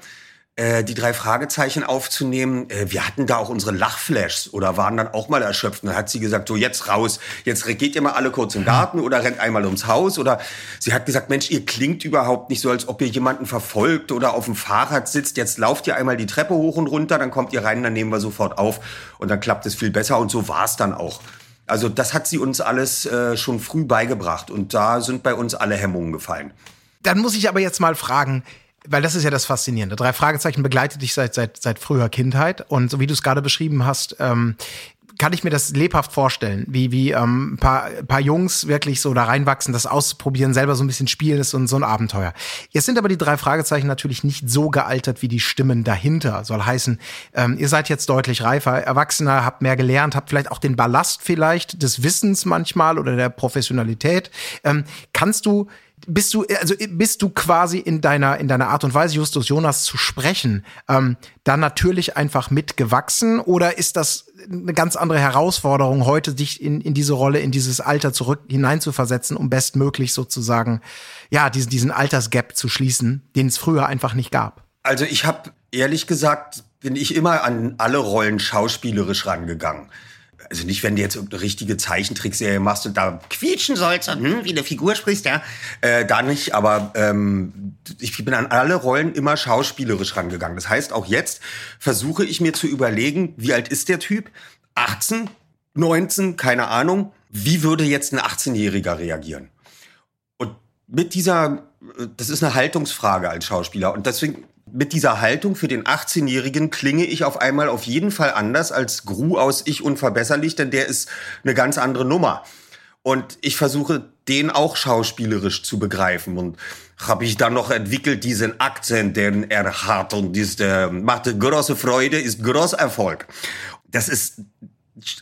äh, die drei Fragezeichen aufzunehmen. Äh, wir hatten da auch unsere Lachflashs oder waren dann auch mal erschöpft. Dann hat sie gesagt, so jetzt raus, jetzt geht ihr mal alle kurz im Garten oder rennt einmal ums Haus. Oder sie hat gesagt, Mensch, ihr klingt überhaupt nicht so, als ob ihr jemanden verfolgt oder auf dem Fahrrad sitzt. Jetzt lauft ihr einmal die Treppe hoch und runter, dann kommt ihr rein, dann nehmen wir sofort auf und dann klappt es viel besser. Und so war es dann auch. Also das hat sie uns alles äh, schon früh beigebracht und da sind bei uns alle Hemmungen gefallen. Dann muss ich aber jetzt mal fragen, weil das ist ja das Faszinierende. Drei Fragezeichen begleitet dich seit, seit, seit früher Kindheit. Und so wie du es gerade beschrieben hast, ähm, kann ich mir das lebhaft vorstellen, wie, wie ähm, ein paar, paar Jungs wirklich so da reinwachsen, das auszuprobieren, selber so ein bisschen spielen, ist so ein, so ein Abenteuer. Jetzt sind aber die drei Fragezeichen natürlich nicht so gealtert wie die Stimmen dahinter. Soll heißen, ähm, ihr seid jetzt deutlich reifer, erwachsener, habt mehr gelernt, habt vielleicht auch den Ballast vielleicht des Wissens manchmal oder der Professionalität. Ähm, kannst du bist du, also bist du quasi in deiner, in deiner Art und Weise, Justus Jonas zu sprechen, ähm, dann natürlich einfach mitgewachsen oder ist das eine ganz andere Herausforderung, heute dich in, in diese Rolle, in dieses Alter zurück hineinzuversetzen, um bestmöglich sozusagen, ja, diesen, diesen Altersgap zu schließen, den es früher einfach nicht gab? Also ich habe ehrlich gesagt, bin ich immer an alle Rollen schauspielerisch rangegangen also nicht, wenn du jetzt eine richtige Zeichentrickserie machst und da quietschen sollst und hm, wie eine Figur sprichst, ja, äh, da nicht. Aber ähm, ich bin an alle Rollen immer schauspielerisch rangegangen. Das heißt, auch jetzt versuche ich mir zu überlegen, wie alt ist der Typ? 18, 19, keine Ahnung. Wie würde jetzt ein 18-Jähriger reagieren? Mit dieser, das ist eine Haltungsfrage als Schauspieler. Und deswegen mit dieser Haltung für den 18-Jährigen klinge ich auf einmal auf jeden Fall anders als Gru aus Ich Unverbesserlich, denn der ist eine ganz andere Nummer. Und ich versuche, den auch schauspielerisch zu begreifen. Und habe ich dann noch entwickelt diesen Akzent, den er hat. Und ist, äh, macht große Freude, ist großer Erfolg. Das ist,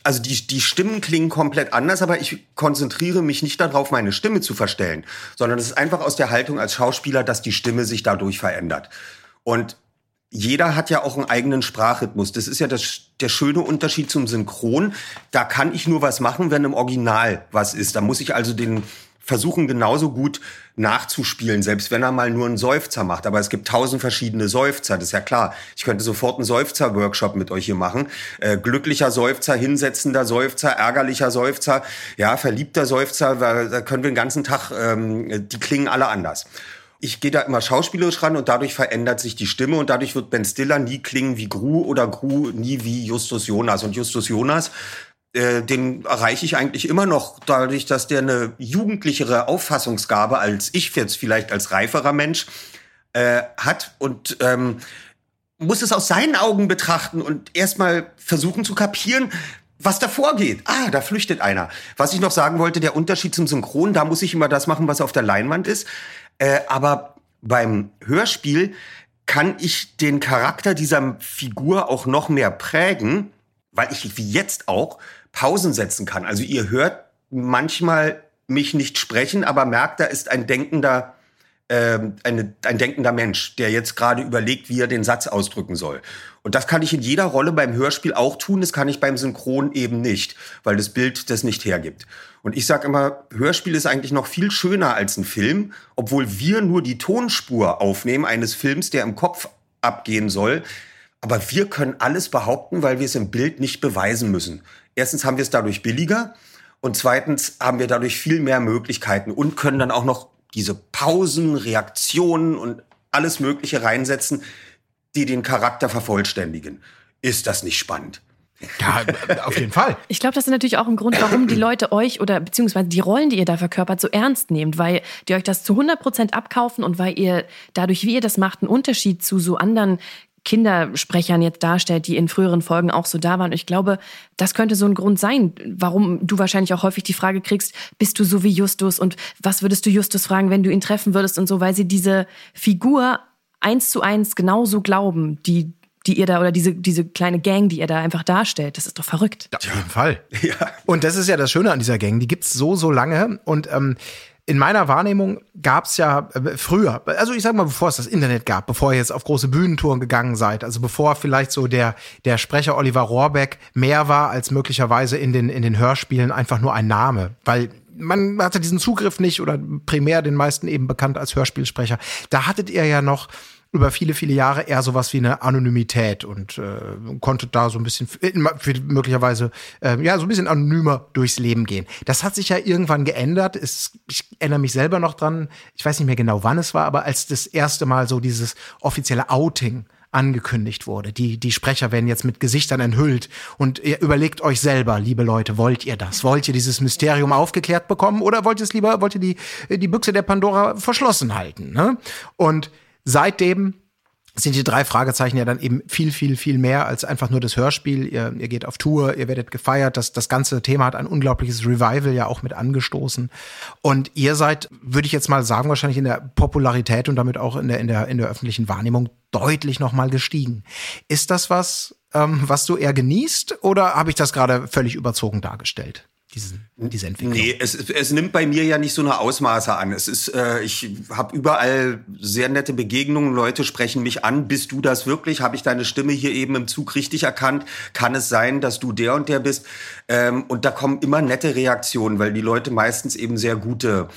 also die, die Stimmen klingen komplett anders, aber ich konzentriere mich nicht darauf, meine Stimme zu verstellen, sondern es ist einfach aus der Haltung als Schauspieler, dass die Stimme sich dadurch verändert. Und jeder hat ja auch einen eigenen Sprachrhythmus. Das ist ja das, der schöne Unterschied zum Synchron. Da kann ich nur was machen, wenn im Original was ist. Da muss ich also den versuchen genauso gut nachzuspielen, selbst wenn er mal nur einen Seufzer macht. Aber es gibt tausend verschiedene Seufzer, das ist ja klar. Ich könnte sofort einen Seufzer-Workshop mit euch hier machen. Äh, glücklicher Seufzer, hinsetzender Seufzer, ärgerlicher Seufzer, ja, verliebter Seufzer, da können wir den ganzen Tag, ähm, die klingen alle anders ich gehe da immer schauspielerisch ran und dadurch verändert sich die Stimme und dadurch wird Ben Stiller nie klingen wie Gru oder Gru nie wie Justus Jonas. Und Justus Jonas, äh, den erreiche ich eigentlich immer noch dadurch, dass der eine jugendlichere Auffassungsgabe als ich jetzt vielleicht als reiferer Mensch äh, hat und ähm, muss es aus seinen Augen betrachten und erstmal versuchen zu kapieren, was da vorgeht. Ah, da flüchtet einer. Was ich noch sagen wollte, der Unterschied zum Synchron, da muss ich immer das machen, was auf der Leinwand ist. Äh, aber beim Hörspiel kann ich den Charakter dieser Figur auch noch mehr prägen, weil ich wie jetzt auch Pausen setzen kann. Also ihr hört manchmal mich nicht sprechen, aber merkt, da ist ein denkender ähm, eine, ein denkender Mensch, der jetzt gerade überlegt, wie er den Satz ausdrücken soll. Und das kann ich in jeder Rolle beim Hörspiel auch tun, das kann ich beim Synchron eben nicht, weil das Bild das nicht hergibt. Und ich sage immer, Hörspiel ist eigentlich noch viel schöner als ein Film, obwohl wir nur die Tonspur aufnehmen eines Films, der im Kopf abgehen soll. Aber wir können alles behaupten, weil wir es im Bild nicht beweisen müssen. Erstens haben wir es dadurch billiger und zweitens haben wir dadurch viel mehr Möglichkeiten und können dann auch noch diese Pausen, Reaktionen und alles Mögliche reinsetzen, die den Charakter vervollständigen. Ist das nicht spannend? Ja, auf jeden Fall. Ich glaube, das ist natürlich auch ein Grund, warum die Leute euch oder beziehungsweise die Rollen, die ihr da verkörpert, so ernst nehmt, weil die euch das zu 100 Prozent abkaufen und weil ihr dadurch, wie ihr das macht, einen Unterschied zu so anderen Kindersprechern jetzt darstellt, die in früheren Folgen auch so da waren. Ich glaube, das könnte so ein Grund sein, warum du wahrscheinlich auch häufig die Frage kriegst, bist du so wie Justus und was würdest du Justus fragen, wenn du ihn treffen würdest und so, weil sie diese Figur eins zu eins genauso glauben, die die ihr da oder diese, diese kleine Gang, die ihr da einfach darstellt. Das ist doch verrückt. Auf jeden Fall. Ja. Und das ist ja das Schöne an dieser Gang. Die gibt's so, so lange. Und ähm, in meiner Wahrnehmung gab's ja äh, früher, also ich sag mal, bevor es das Internet gab, bevor ihr jetzt auf große Bühnentouren gegangen seid, also bevor vielleicht so der, der Sprecher Oliver Rohrbeck mehr war als möglicherweise in den, in den Hörspielen einfach nur ein Name. Weil man hatte diesen Zugriff nicht oder primär den meisten eben bekannt als Hörspielsprecher. Da hattet ihr ja noch über viele, viele Jahre eher sowas wie eine Anonymität und äh, konnte da so ein bisschen für, möglicherweise äh, ja so ein bisschen anonymer durchs Leben gehen. Das hat sich ja irgendwann geändert. Es, ich erinnere mich selber noch dran, ich weiß nicht mehr genau, wann es war, aber als das erste Mal so dieses offizielle Outing angekündigt wurde. Die, die Sprecher werden jetzt mit Gesichtern enthüllt. Und ihr überlegt euch selber, liebe Leute, wollt ihr das? Wollt ihr dieses Mysterium aufgeklärt bekommen oder wollt ihr es lieber, wollt ihr die, die Büchse der Pandora verschlossen halten? Ne? Und Seitdem sind die drei Fragezeichen ja dann eben viel, viel, viel mehr als einfach nur das Hörspiel. Ihr, ihr geht auf Tour, ihr werdet gefeiert. Das, das ganze Thema hat ein unglaubliches Revival ja auch mit angestoßen. Und ihr seid, würde ich jetzt mal sagen, wahrscheinlich in der Popularität und damit auch in der, in der, in der öffentlichen Wahrnehmung deutlich nochmal gestiegen. Ist das was, ähm, was du eher genießt oder habe ich das gerade völlig überzogen dargestellt? Diesen, diese Entwicklung? Nee, es, es nimmt bei mir ja nicht so eine Ausmaße an. Es ist, äh, ich habe überall sehr nette Begegnungen. Leute sprechen mich an. Bist du das wirklich? Habe ich deine Stimme hier eben im Zug richtig erkannt? Kann es sein, dass du der und der bist? Ähm, und da kommen immer nette Reaktionen, weil die Leute meistens eben sehr gute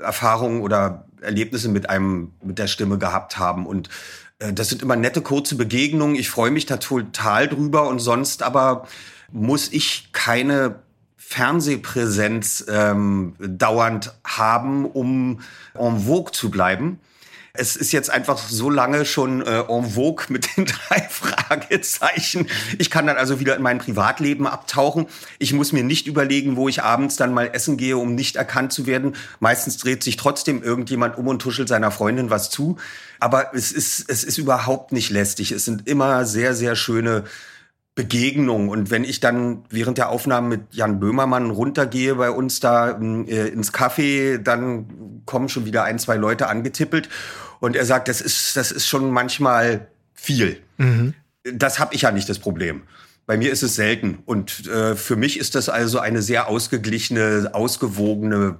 Erfahrungen oder Erlebnisse mit einem, mit der Stimme gehabt haben und äh, das sind immer nette kurze Begegnungen. Ich freue mich da total drüber und sonst aber muss ich keine Fernsehpräsenz ähm, dauernd haben, um en vogue zu bleiben. Es ist jetzt einfach so lange schon äh, en vogue mit den drei Fragezeichen. Ich kann dann also wieder in mein Privatleben abtauchen. Ich muss mir nicht überlegen, wo ich abends dann mal essen gehe, um nicht erkannt zu werden. Meistens dreht sich trotzdem irgendjemand um und tuschelt seiner Freundin was zu. Aber es ist, es ist überhaupt nicht lästig. Es sind immer sehr, sehr schöne Begegnung. Und wenn ich dann während der Aufnahmen mit Jan Böhmermann runtergehe bei uns da äh, ins Café, dann kommen schon wieder ein, zwei Leute angetippelt. Und er sagt, das ist, das ist schon manchmal viel. Mhm. Das habe ich ja nicht das Problem. Bei mir ist es selten. Und äh, für mich ist das also eine sehr ausgeglichene, ausgewogene,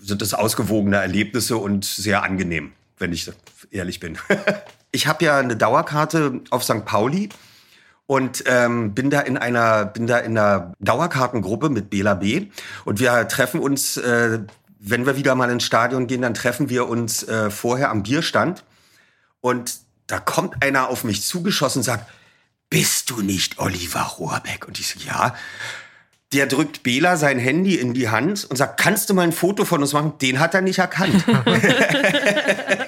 sind das ausgewogene Erlebnisse und sehr angenehm, wenn ich ehrlich bin. ich habe ja eine Dauerkarte auf St. Pauli und ähm, bin da in einer bin da in einer Dauerkartengruppe mit Bela B und wir treffen uns äh, wenn wir wieder mal ins Stadion gehen dann treffen wir uns äh, vorher am Bierstand und da kommt einer auf mich zugeschossen und sagt bist du nicht Oliver Rohrbeck und ich so ja der drückt Bela sein Handy in die Hand und sagt, kannst du mal ein Foto von uns machen? Den hat er nicht erkannt.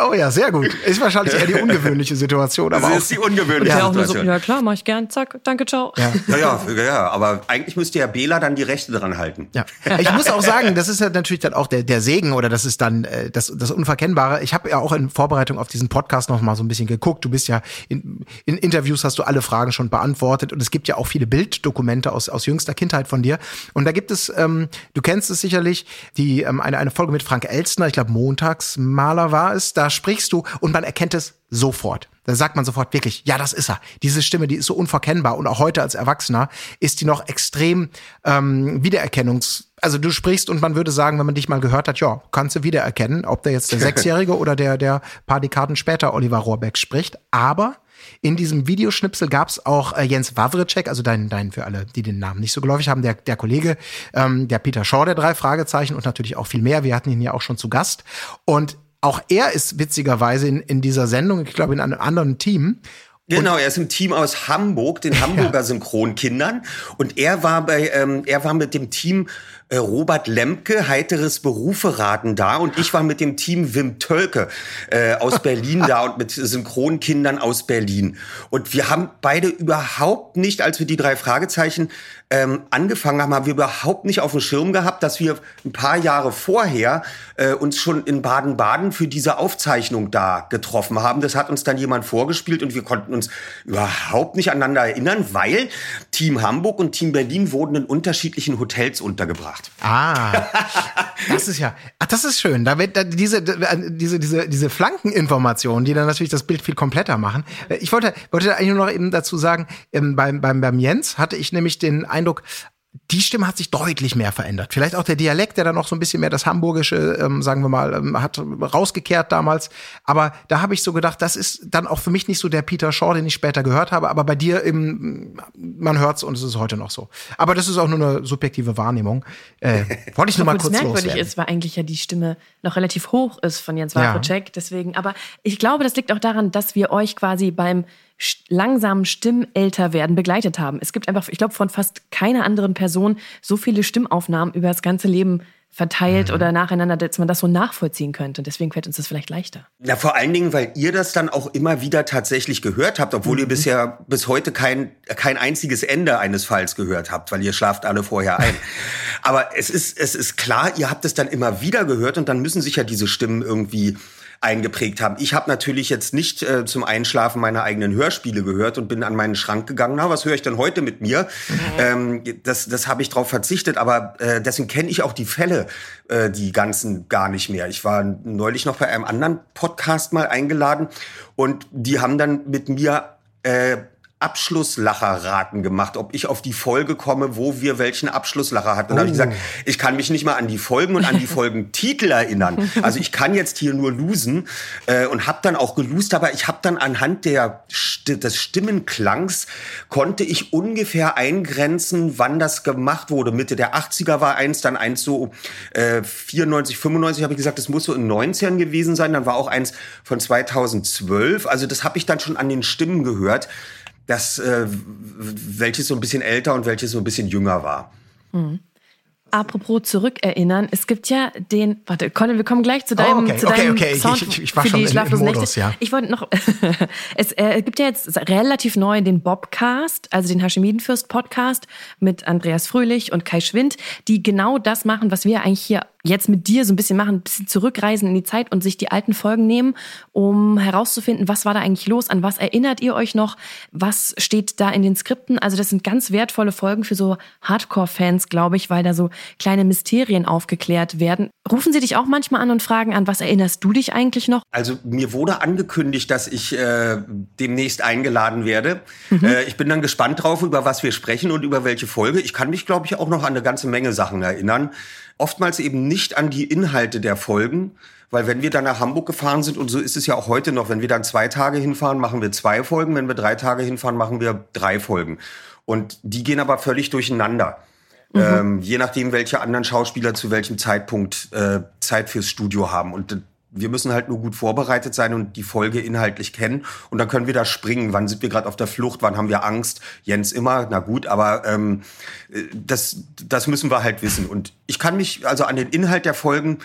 Oh ja, sehr gut. Ist wahrscheinlich eher die ungewöhnliche Situation. Aber das ist die ungewöhnliche ja, Situation. So, ja klar, mach ich gern. Zack, danke, ciao. Ja. Ja, ja, ja, aber eigentlich müsste ja Bela dann die Rechte dran halten. Ja. Ich muss auch sagen, das ist ja natürlich dann auch der, der Segen oder das ist dann äh, das, das Unverkennbare. Ich habe ja auch in Vorbereitung auf diesen Podcast noch mal so ein bisschen geguckt. Du bist ja in, in Interviews hast du alle Fragen schon beantwortet und es gibt ja auch viele Bilddokumente aus, aus jüngster Kindheit von dir. Und da gibt es, ähm, du kennst es sicherlich, die ähm, eine, eine Folge mit Frank Elstner, ich glaube Montagsmaler war es, da sprichst du und man erkennt es sofort. Da sagt man sofort wirklich, ja, das ist er. Diese Stimme, die ist so unverkennbar und auch heute als Erwachsener ist die noch extrem ähm, wiedererkennungs also du sprichst und man würde sagen, wenn man dich mal gehört hat, ja, kannst du wiedererkennen, ob der jetzt der Sechsjährige oder der, der paar Dekaden später Oliver Rohrbeck spricht. Aber in diesem Videoschnipsel gab es auch äh, Jens Wawritschek, also dein, dein für alle, die den Namen nicht so geläufig haben, der, der Kollege, ähm, der Peter Shaw der drei Fragezeichen und natürlich auch viel mehr. Wir hatten ihn ja auch schon zu Gast. Und auch er ist witzigerweise in, in dieser Sendung, ich glaube, in einem anderen Team. Genau, er ist im Team aus Hamburg, den Hamburger ja. Synchronkindern. Und er war bei, ähm, er war mit dem Team äh, Robert Lemke, heiteres Beruferaten da und ich war mit dem Team Wim Tölke äh, aus Berlin da und mit Synchronkindern aus Berlin. Und wir haben beide überhaupt nicht, als wir die drei Fragezeichen ähm, angefangen haben, haben wir überhaupt nicht auf dem Schirm gehabt, dass wir ein paar Jahre vorher äh, uns schon in Baden-Baden für diese Aufzeichnung da getroffen haben. Das hat uns dann jemand vorgespielt und wir konnten uns überhaupt nicht aneinander erinnern, weil Team Hamburg und Team Berlin wurden in unterschiedlichen Hotels untergebracht. Ah, das ist ja, ach, das ist schön. Da wird da, diese, diese, diese, diese Flankeninformationen, die dann natürlich das Bild viel kompletter machen. Ich wollte, wollte eigentlich nur noch eben dazu sagen, ähm, beim, beim, beim Jens hatte ich nämlich den Eindruck, die Stimme hat sich deutlich mehr verändert. Vielleicht auch der Dialekt, der dann noch so ein bisschen mehr das Hamburgische, ähm, sagen wir mal, ähm, hat rausgekehrt damals. Aber da habe ich so gedacht, das ist dann auch für mich nicht so der Peter Shaw, den ich später gehört habe. Aber bei dir, im, man hört's und es ist heute noch so. Aber das ist auch nur eine subjektive Wahrnehmung. Äh, wollte ich nur mal kurz merkwürdig loswerden. ist, weil eigentlich ja die Stimme noch relativ hoch ist von Jens Wawrczyk. Ja. Deswegen, aber ich glaube, das liegt auch daran, dass wir euch quasi beim langsamen Stimmelterwerden begleitet haben. Es gibt einfach, ich glaube, von fast keiner anderen Person so viele Stimmaufnahmen über das ganze Leben verteilt oder nacheinander, dass man das so nachvollziehen könnte. Und deswegen fällt uns das vielleicht leichter. Ja, vor allen Dingen, weil ihr das dann auch immer wieder tatsächlich gehört habt, obwohl ihr bisher bis heute kein, kein einziges Ende eines Falls gehört habt, weil ihr schlaft alle vorher ein. Aber es ist, es ist klar, ihr habt es dann immer wieder gehört und dann müssen sich ja diese Stimmen irgendwie eingeprägt haben. Ich habe natürlich jetzt nicht äh, zum Einschlafen meine eigenen Hörspiele gehört und bin an meinen Schrank gegangen. Na, was höre ich denn heute mit mir? Ähm, das das habe ich drauf verzichtet, aber äh, deswegen kenne ich auch die Fälle, äh, die ganzen gar nicht mehr. Ich war neulich noch bei einem anderen Podcast mal eingeladen und die haben dann mit mir äh, Abschlusslacherraten gemacht, ob ich auf die Folge komme, wo wir welchen Abschlusslacher hatten. Und da habe ich gesagt, ich kann mich nicht mal an die Folgen und an die Folgentitel erinnern. Also ich kann jetzt hier nur losen äh, und habe dann auch gelost, aber ich habe dann anhand der des Stimmenklangs konnte ich ungefähr eingrenzen, wann das gemacht wurde. Mitte der 80er war eins, dann eins so äh, 94, 95 habe ich gesagt, das muss so in 19 gewesen sein. Dann war auch eins von 2012. Also das habe ich dann schon an den Stimmen gehört das, äh, welches so ein bisschen älter und welches so ein bisschen jünger war. Apropos zurückerinnern, es gibt ja den, warte, Colin, wir kommen gleich zu deinem, okay, zu okay, deinem okay. Ich- Sound ich- ich war für schon die schlaflosen Modus, Nächte. ja. Ich wollte noch, es äh, gibt ja jetzt relativ neu den Bobcast, also den Hashemidenfürst Podcast mit Andreas Fröhlich und Kai Schwind, die genau das machen, was wir eigentlich hier jetzt mit dir so ein bisschen machen, ein bisschen zurückreisen in die Zeit und sich die alten Folgen nehmen, um herauszufinden, was war da eigentlich los, an was erinnert ihr euch noch, was steht da in den Skripten. Also das sind ganz wertvolle Folgen für so Hardcore-Fans, glaube ich, weil da so kleine Mysterien aufgeklärt werden. Rufen sie dich auch manchmal an und fragen an, was erinnerst du dich eigentlich noch? Also mir wurde angekündigt, dass ich äh, demnächst eingeladen werde. Äh, ich bin dann gespannt drauf, über was wir sprechen und über welche Folge. Ich kann mich, glaube ich, auch noch an eine ganze Menge Sachen erinnern. Oftmals eben nicht an die Inhalte der Folgen, weil wenn wir dann nach Hamburg gefahren sind, und so ist es ja auch heute noch, wenn wir dann zwei Tage hinfahren, machen wir zwei Folgen, wenn wir drei Tage hinfahren, machen wir drei Folgen. Und die gehen aber völlig durcheinander. Ähm, je nachdem, welche anderen Schauspieler zu welchem Zeitpunkt äh, Zeit fürs Studio haben. Und wir müssen halt nur gut vorbereitet sein und die Folge inhaltlich kennen. Und dann können wir da springen. Wann sind wir gerade auf der Flucht? Wann haben wir Angst? Jens immer, na gut, aber ähm, äh, das, das müssen wir halt wissen. Und ich kann mich also an den Inhalt der Folgen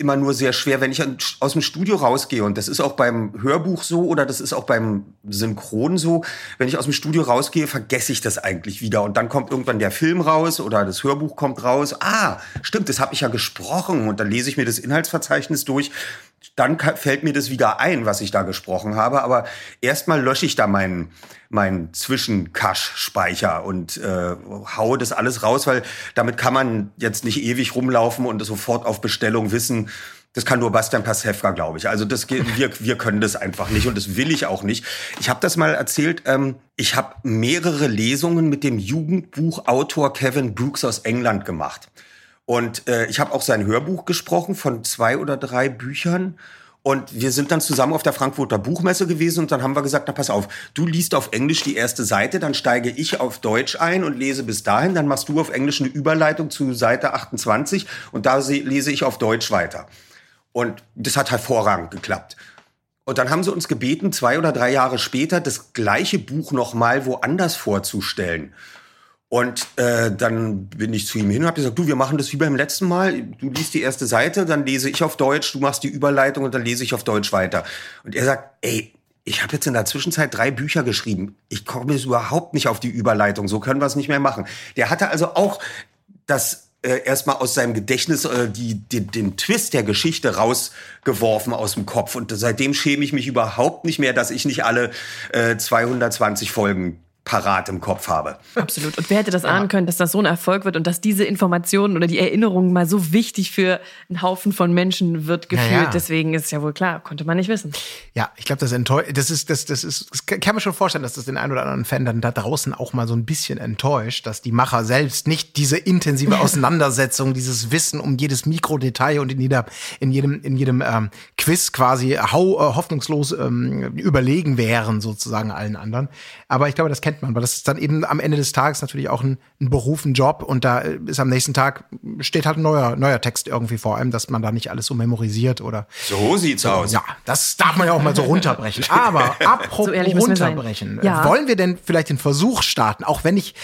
immer nur sehr schwer, wenn ich aus dem Studio rausgehe. Und das ist auch beim Hörbuch so oder das ist auch beim Synchron so. Wenn ich aus dem Studio rausgehe, vergesse ich das eigentlich wieder. Und dann kommt irgendwann der Film raus oder das Hörbuch kommt raus. Ah, stimmt, das habe ich ja gesprochen. Und dann lese ich mir das Inhaltsverzeichnis durch. Dann fällt mir das wieder ein, was ich da gesprochen habe. Aber erstmal lösche ich da meinen meinen Zwischencache-Speicher und äh, haue das alles raus, weil damit kann man jetzt nicht ewig rumlaufen und sofort auf Bestellung wissen. Das kann nur Bastian Pasewka, glaube ich. Also das wir, wir können das einfach nicht und das will ich auch nicht. Ich habe das mal erzählt. Ähm, ich habe mehrere Lesungen mit dem Jugendbuchautor Kevin Brooks aus England gemacht. Und äh, ich habe auch sein Hörbuch gesprochen von zwei oder drei Büchern. Und wir sind dann zusammen auf der Frankfurter Buchmesse gewesen und dann haben wir gesagt, na pass auf, du liest auf Englisch die erste Seite, dann steige ich auf Deutsch ein und lese bis dahin, dann machst du auf Englisch eine Überleitung zu Seite 28 und da se- lese ich auf Deutsch weiter. Und das hat hervorragend geklappt. Und dann haben sie uns gebeten, zwei oder drei Jahre später das gleiche Buch nochmal woanders vorzustellen. Und äh, dann bin ich zu ihm hin und habe gesagt, du, wir machen das wie beim letzten Mal. Du liest die erste Seite, dann lese ich auf Deutsch, du machst die Überleitung und dann lese ich auf Deutsch weiter. Und er sagt, ey, ich habe jetzt in der Zwischenzeit drei Bücher geschrieben. Ich komme jetzt überhaupt nicht auf die Überleitung. So können wir es nicht mehr machen. Der hatte also auch das äh, erstmal aus seinem Gedächtnis äh, die, die, den Twist der Geschichte rausgeworfen aus dem Kopf. Und seitdem schäme ich mich überhaupt nicht mehr, dass ich nicht alle äh, 220 Folgen parat im Kopf habe. Absolut. Und wer hätte das ahnen können, dass das so ein Erfolg wird und dass diese Informationen oder die Erinnerungen mal so wichtig für einen Haufen von Menschen wird gefühlt. Ja, ja. Deswegen ist es ja wohl klar, konnte man nicht wissen. Ja, ich glaube, das enttäuscht, das ist, das, das ist, das kann man schon vorstellen, dass das den einen oder anderen Fan dann da draußen auch mal so ein bisschen enttäuscht, dass die Macher selbst nicht diese intensive Auseinandersetzung, dieses Wissen um jedes Mikrodetail und in jeder, in jedem, in jedem ähm, Quiz quasi hau, äh, hoffnungslos ähm, überlegen wären sozusagen allen anderen. Aber ich glaube, das kennt man, weil das ist dann eben am Ende des Tages natürlich auch ein, ein Beruf, ein Job und da ist am nächsten Tag steht halt ein neuer, neuer Text irgendwie vor allem, dass man da nicht alles so memorisiert oder. So sieht's so, aus. Ja, das darf man ja auch mal so runterbrechen. Aber apropos so runterbrechen, ja. wollen wir denn vielleicht den Versuch starten, auch wenn ich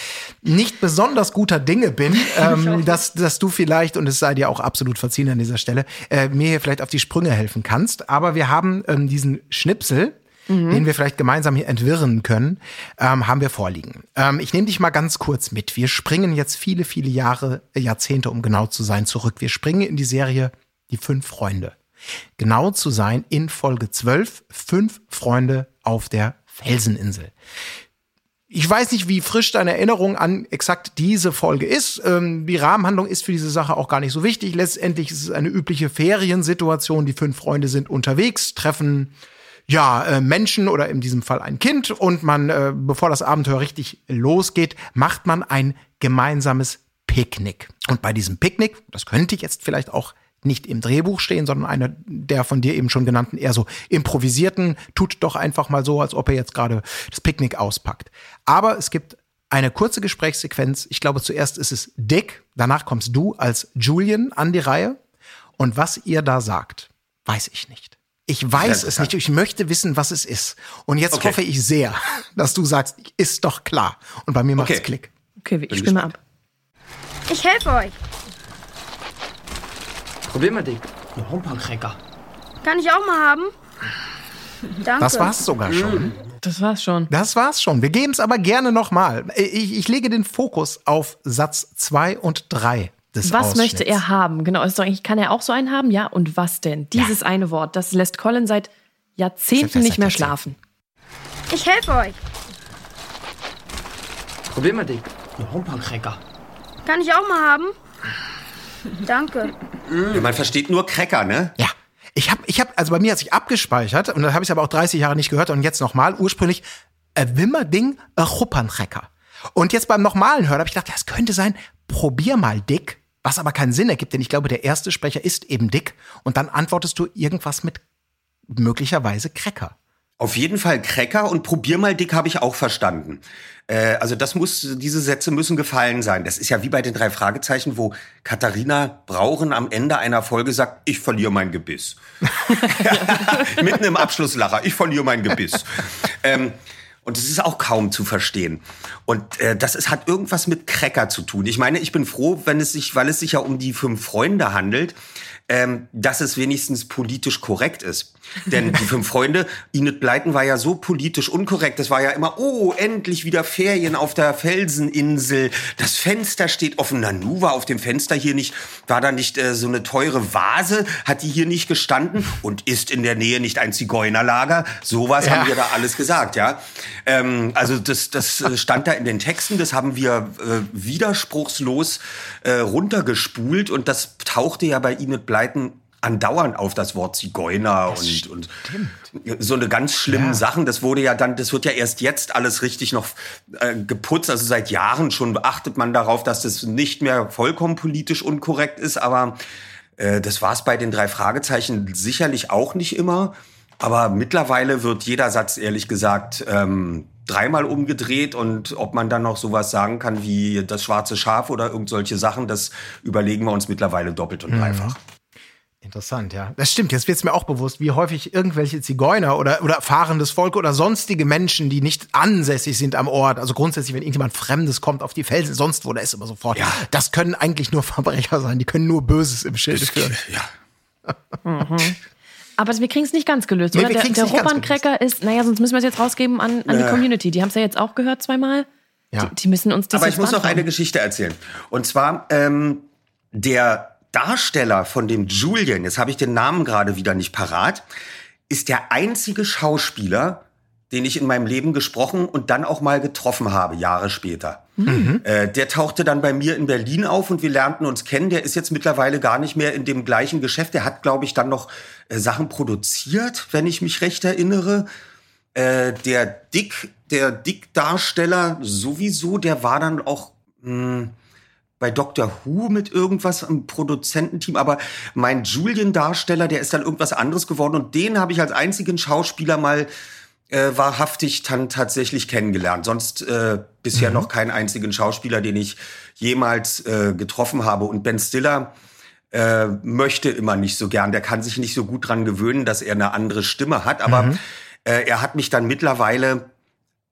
nicht besonders guter Dinge bin, ähm, dass, dass du vielleicht, und es sei dir auch absolut verziehen an dieser Stelle, äh, mir hier vielleicht auf die Sprünge helfen kannst. Aber wir haben ähm, diesen Schnipsel, mhm. den wir vielleicht gemeinsam hier entwirren können, ähm, haben wir vorliegen. Ähm, ich nehme dich mal ganz kurz mit. Wir springen jetzt viele, viele Jahre, äh, Jahrzehnte, um genau zu sein, zurück. Wir springen in die Serie Die Fünf Freunde. Genau zu sein in Folge 12, Fünf Freunde auf der Felseninsel. Ich weiß nicht, wie frisch deine Erinnerung an exakt diese Folge ist. Ähm, die Rahmenhandlung ist für diese Sache auch gar nicht so wichtig. Letztendlich ist es eine übliche Feriensituation. Die fünf Freunde sind unterwegs, treffen ja, äh, Menschen oder in diesem Fall ein Kind und man, äh, bevor das Abenteuer richtig losgeht, macht man ein gemeinsames Picknick. Und bei diesem Picknick, das könnte jetzt vielleicht auch nicht im Drehbuch stehen, sondern einer der von dir eben schon genannten, eher so improvisierten, tut doch einfach mal so, als ob er jetzt gerade das Picknick auspackt. Aber es gibt eine kurze Gesprächssequenz. Ich glaube, zuerst ist es Dick, danach kommst du als Julian an die Reihe. Und was ihr da sagt, weiß ich nicht. Ich weiß es nicht. Ich möchte wissen, was es ist. Und jetzt okay. hoffe ich sehr, dass du sagst, ist doch klar. Und bei mir macht es Klick. Okay, ich stimme ab. Ich helfe euch. Probier mal den. Ein Humpercracker. Kann ich auch mal haben? Danke. Das war's sogar schon. Das war's schon. Das war's schon. Wir geben es aber gerne nochmal. Ich, ich lege den Fokus auf Satz 2 und 3 des Was möchte er haben? Genau, ist doch eigentlich, kann er auch so einen haben? Ja, und was denn? Dieses ja. eine Wort, das lässt Colin seit Jahrzehnten nicht mehr schlafen. Ich helfe euch. Probier mal den. Ein Humpercracker. Kann ich auch mal haben? Danke. Ja, man versteht nur Cracker, ne? Ja. Ich habe, ich hab, also bei mir hat sich abgespeichert und dann habe ich aber auch 30 Jahre nicht gehört und jetzt nochmal ursprünglich äh, Wimmerding äh, Chuppernrecker. Und jetzt beim nochmalen Hören habe ich gedacht, ja, es könnte sein, probier mal Dick was aber keinen Sinn ergibt, denn ich glaube, der erste Sprecher ist eben Dick und dann antwortest du irgendwas mit möglicherweise Cracker. Auf jeden Fall Cracker und probier mal Dick habe ich auch verstanden. Äh, also das muss, diese Sätze müssen gefallen sein. Das ist ja wie bei den drei Fragezeichen, wo Katharina Brauchen am Ende einer Folge sagt, ich verliere mein Gebiss. Mitten im Abschlusslacher, ich verliere mein Gebiss. ähm, und es ist auch kaum zu verstehen. Und äh, das ist, hat irgendwas mit Cracker zu tun. Ich meine, ich bin froh, wenn es sich, weil es sich ja um die fünf Freunde handelt, ähm, dass es wenigstens politisch korrekt ist. Denn die fünf Freunde, Enid Blyton war ja so politisch unkorrekt. Das war ja immer, oh, endlich wieder Ferien auf der Felseninsel. Das Fenster steht offen. Nanu war auf dem Fenster hier nicht, war da nicht äh, so eine teure Vase? Hat die hier nicht gestanden? Und ist in der Nähe nicht ein Zigeunerlager? Sowas ja. haben wir da alles gesagt, ja. Ähm, also das, das äh, stand da in den Texten. Das haben wir äh, widerspruchslos äh, runtergespult. Und das tauchte ja bei Enid Blyton andauernd auf das Wort Zigeuner und, und so eine ganz schlimmen ja. Sachen. Das wurde ja dann, das wird ja erst jetzt alles richtig noch äh, geputzt. Also seit Jahren schon achtet man darauf, dass das nicht mehr vollkommen politisch unkorrekt ist. Aber äh, das war es bei den drei Fragezeichen sicherlich auch nicht immer. Aber mittlerweile wird jeder Satz, ehrlich gesagt, ähm, dreimal umgedreht und ob man dann noch sowas sagen kann wie das schwarze Schaf oder irgend solche Sachen, das überlegen wir uns mittlerweile doppelt und mhm. Interessant, ja. Das stimmt. Jetzt wird es mir auch bewusst, wie häufig irgendwelche Zigeuner oder, oder fahrendes Volk oder sonstige Menschen, die nicht ansässig sind am Ort, also grundsätzlich, wenn irgendjemand Fremdes kommt auf die Felsen, sonst wo, da ist immer sofort. Ja. Das können eigentlich nur Verbrecher sein. Die können nur Böses im Schilde führen. Ja. Mhm. Aber wir kriegen es nicht ganz gelöst, Nee, oder? wir Der, der Roman-Cracker ist, naja, sonst müssen wir es jetzt rausgeben an, an die Ja. Community. Die haben es ja jetzt auch gehört zweimal. Ja. Die, die müssen uns das Aber ich muss noch eine Geschichte erzählen. Und zwar ähm, der Darsteller von dem Julian, jetzt habe ich den Namen gerade wieder nicht parat, ist der einzige Schauspieler, den ich in meinem Leben gesprochen und dann auch mal getroffen habe, Jahre später. Äh, der tauchte dann bei mir in Berlin auf und wir lernten uns kennen. Der ist jetzt mittlerweile gar nicht mehr in dem gleichen Geschäft. Der hat, glaube ich, dann noch äh, Sachen produziert, wenn ich mich recht erinnere. Äh, der Dick, der Dick-Darsteller sowieso, der war dann auch mh, bei Doctor Who mit irgendwas im Produzententeam, aber mein Julian-Darsteller, der ist dann irgendwas anderes geworden und den habe ich als einzigen Schauspieler mal äh, wahrhaftig dann tatsächlich kennengelernt. Sonst äh, bisher noch keinen einzigen Schauspieler, den ich jemals äh, getroffen habe. Und Ben Stiller äh, möchte immer nicht so gern. Der kann sich nicht so gut dran gewöhnen, dass er eine andere Stimme hat. Aber äh, er hat mich dann mittlerweile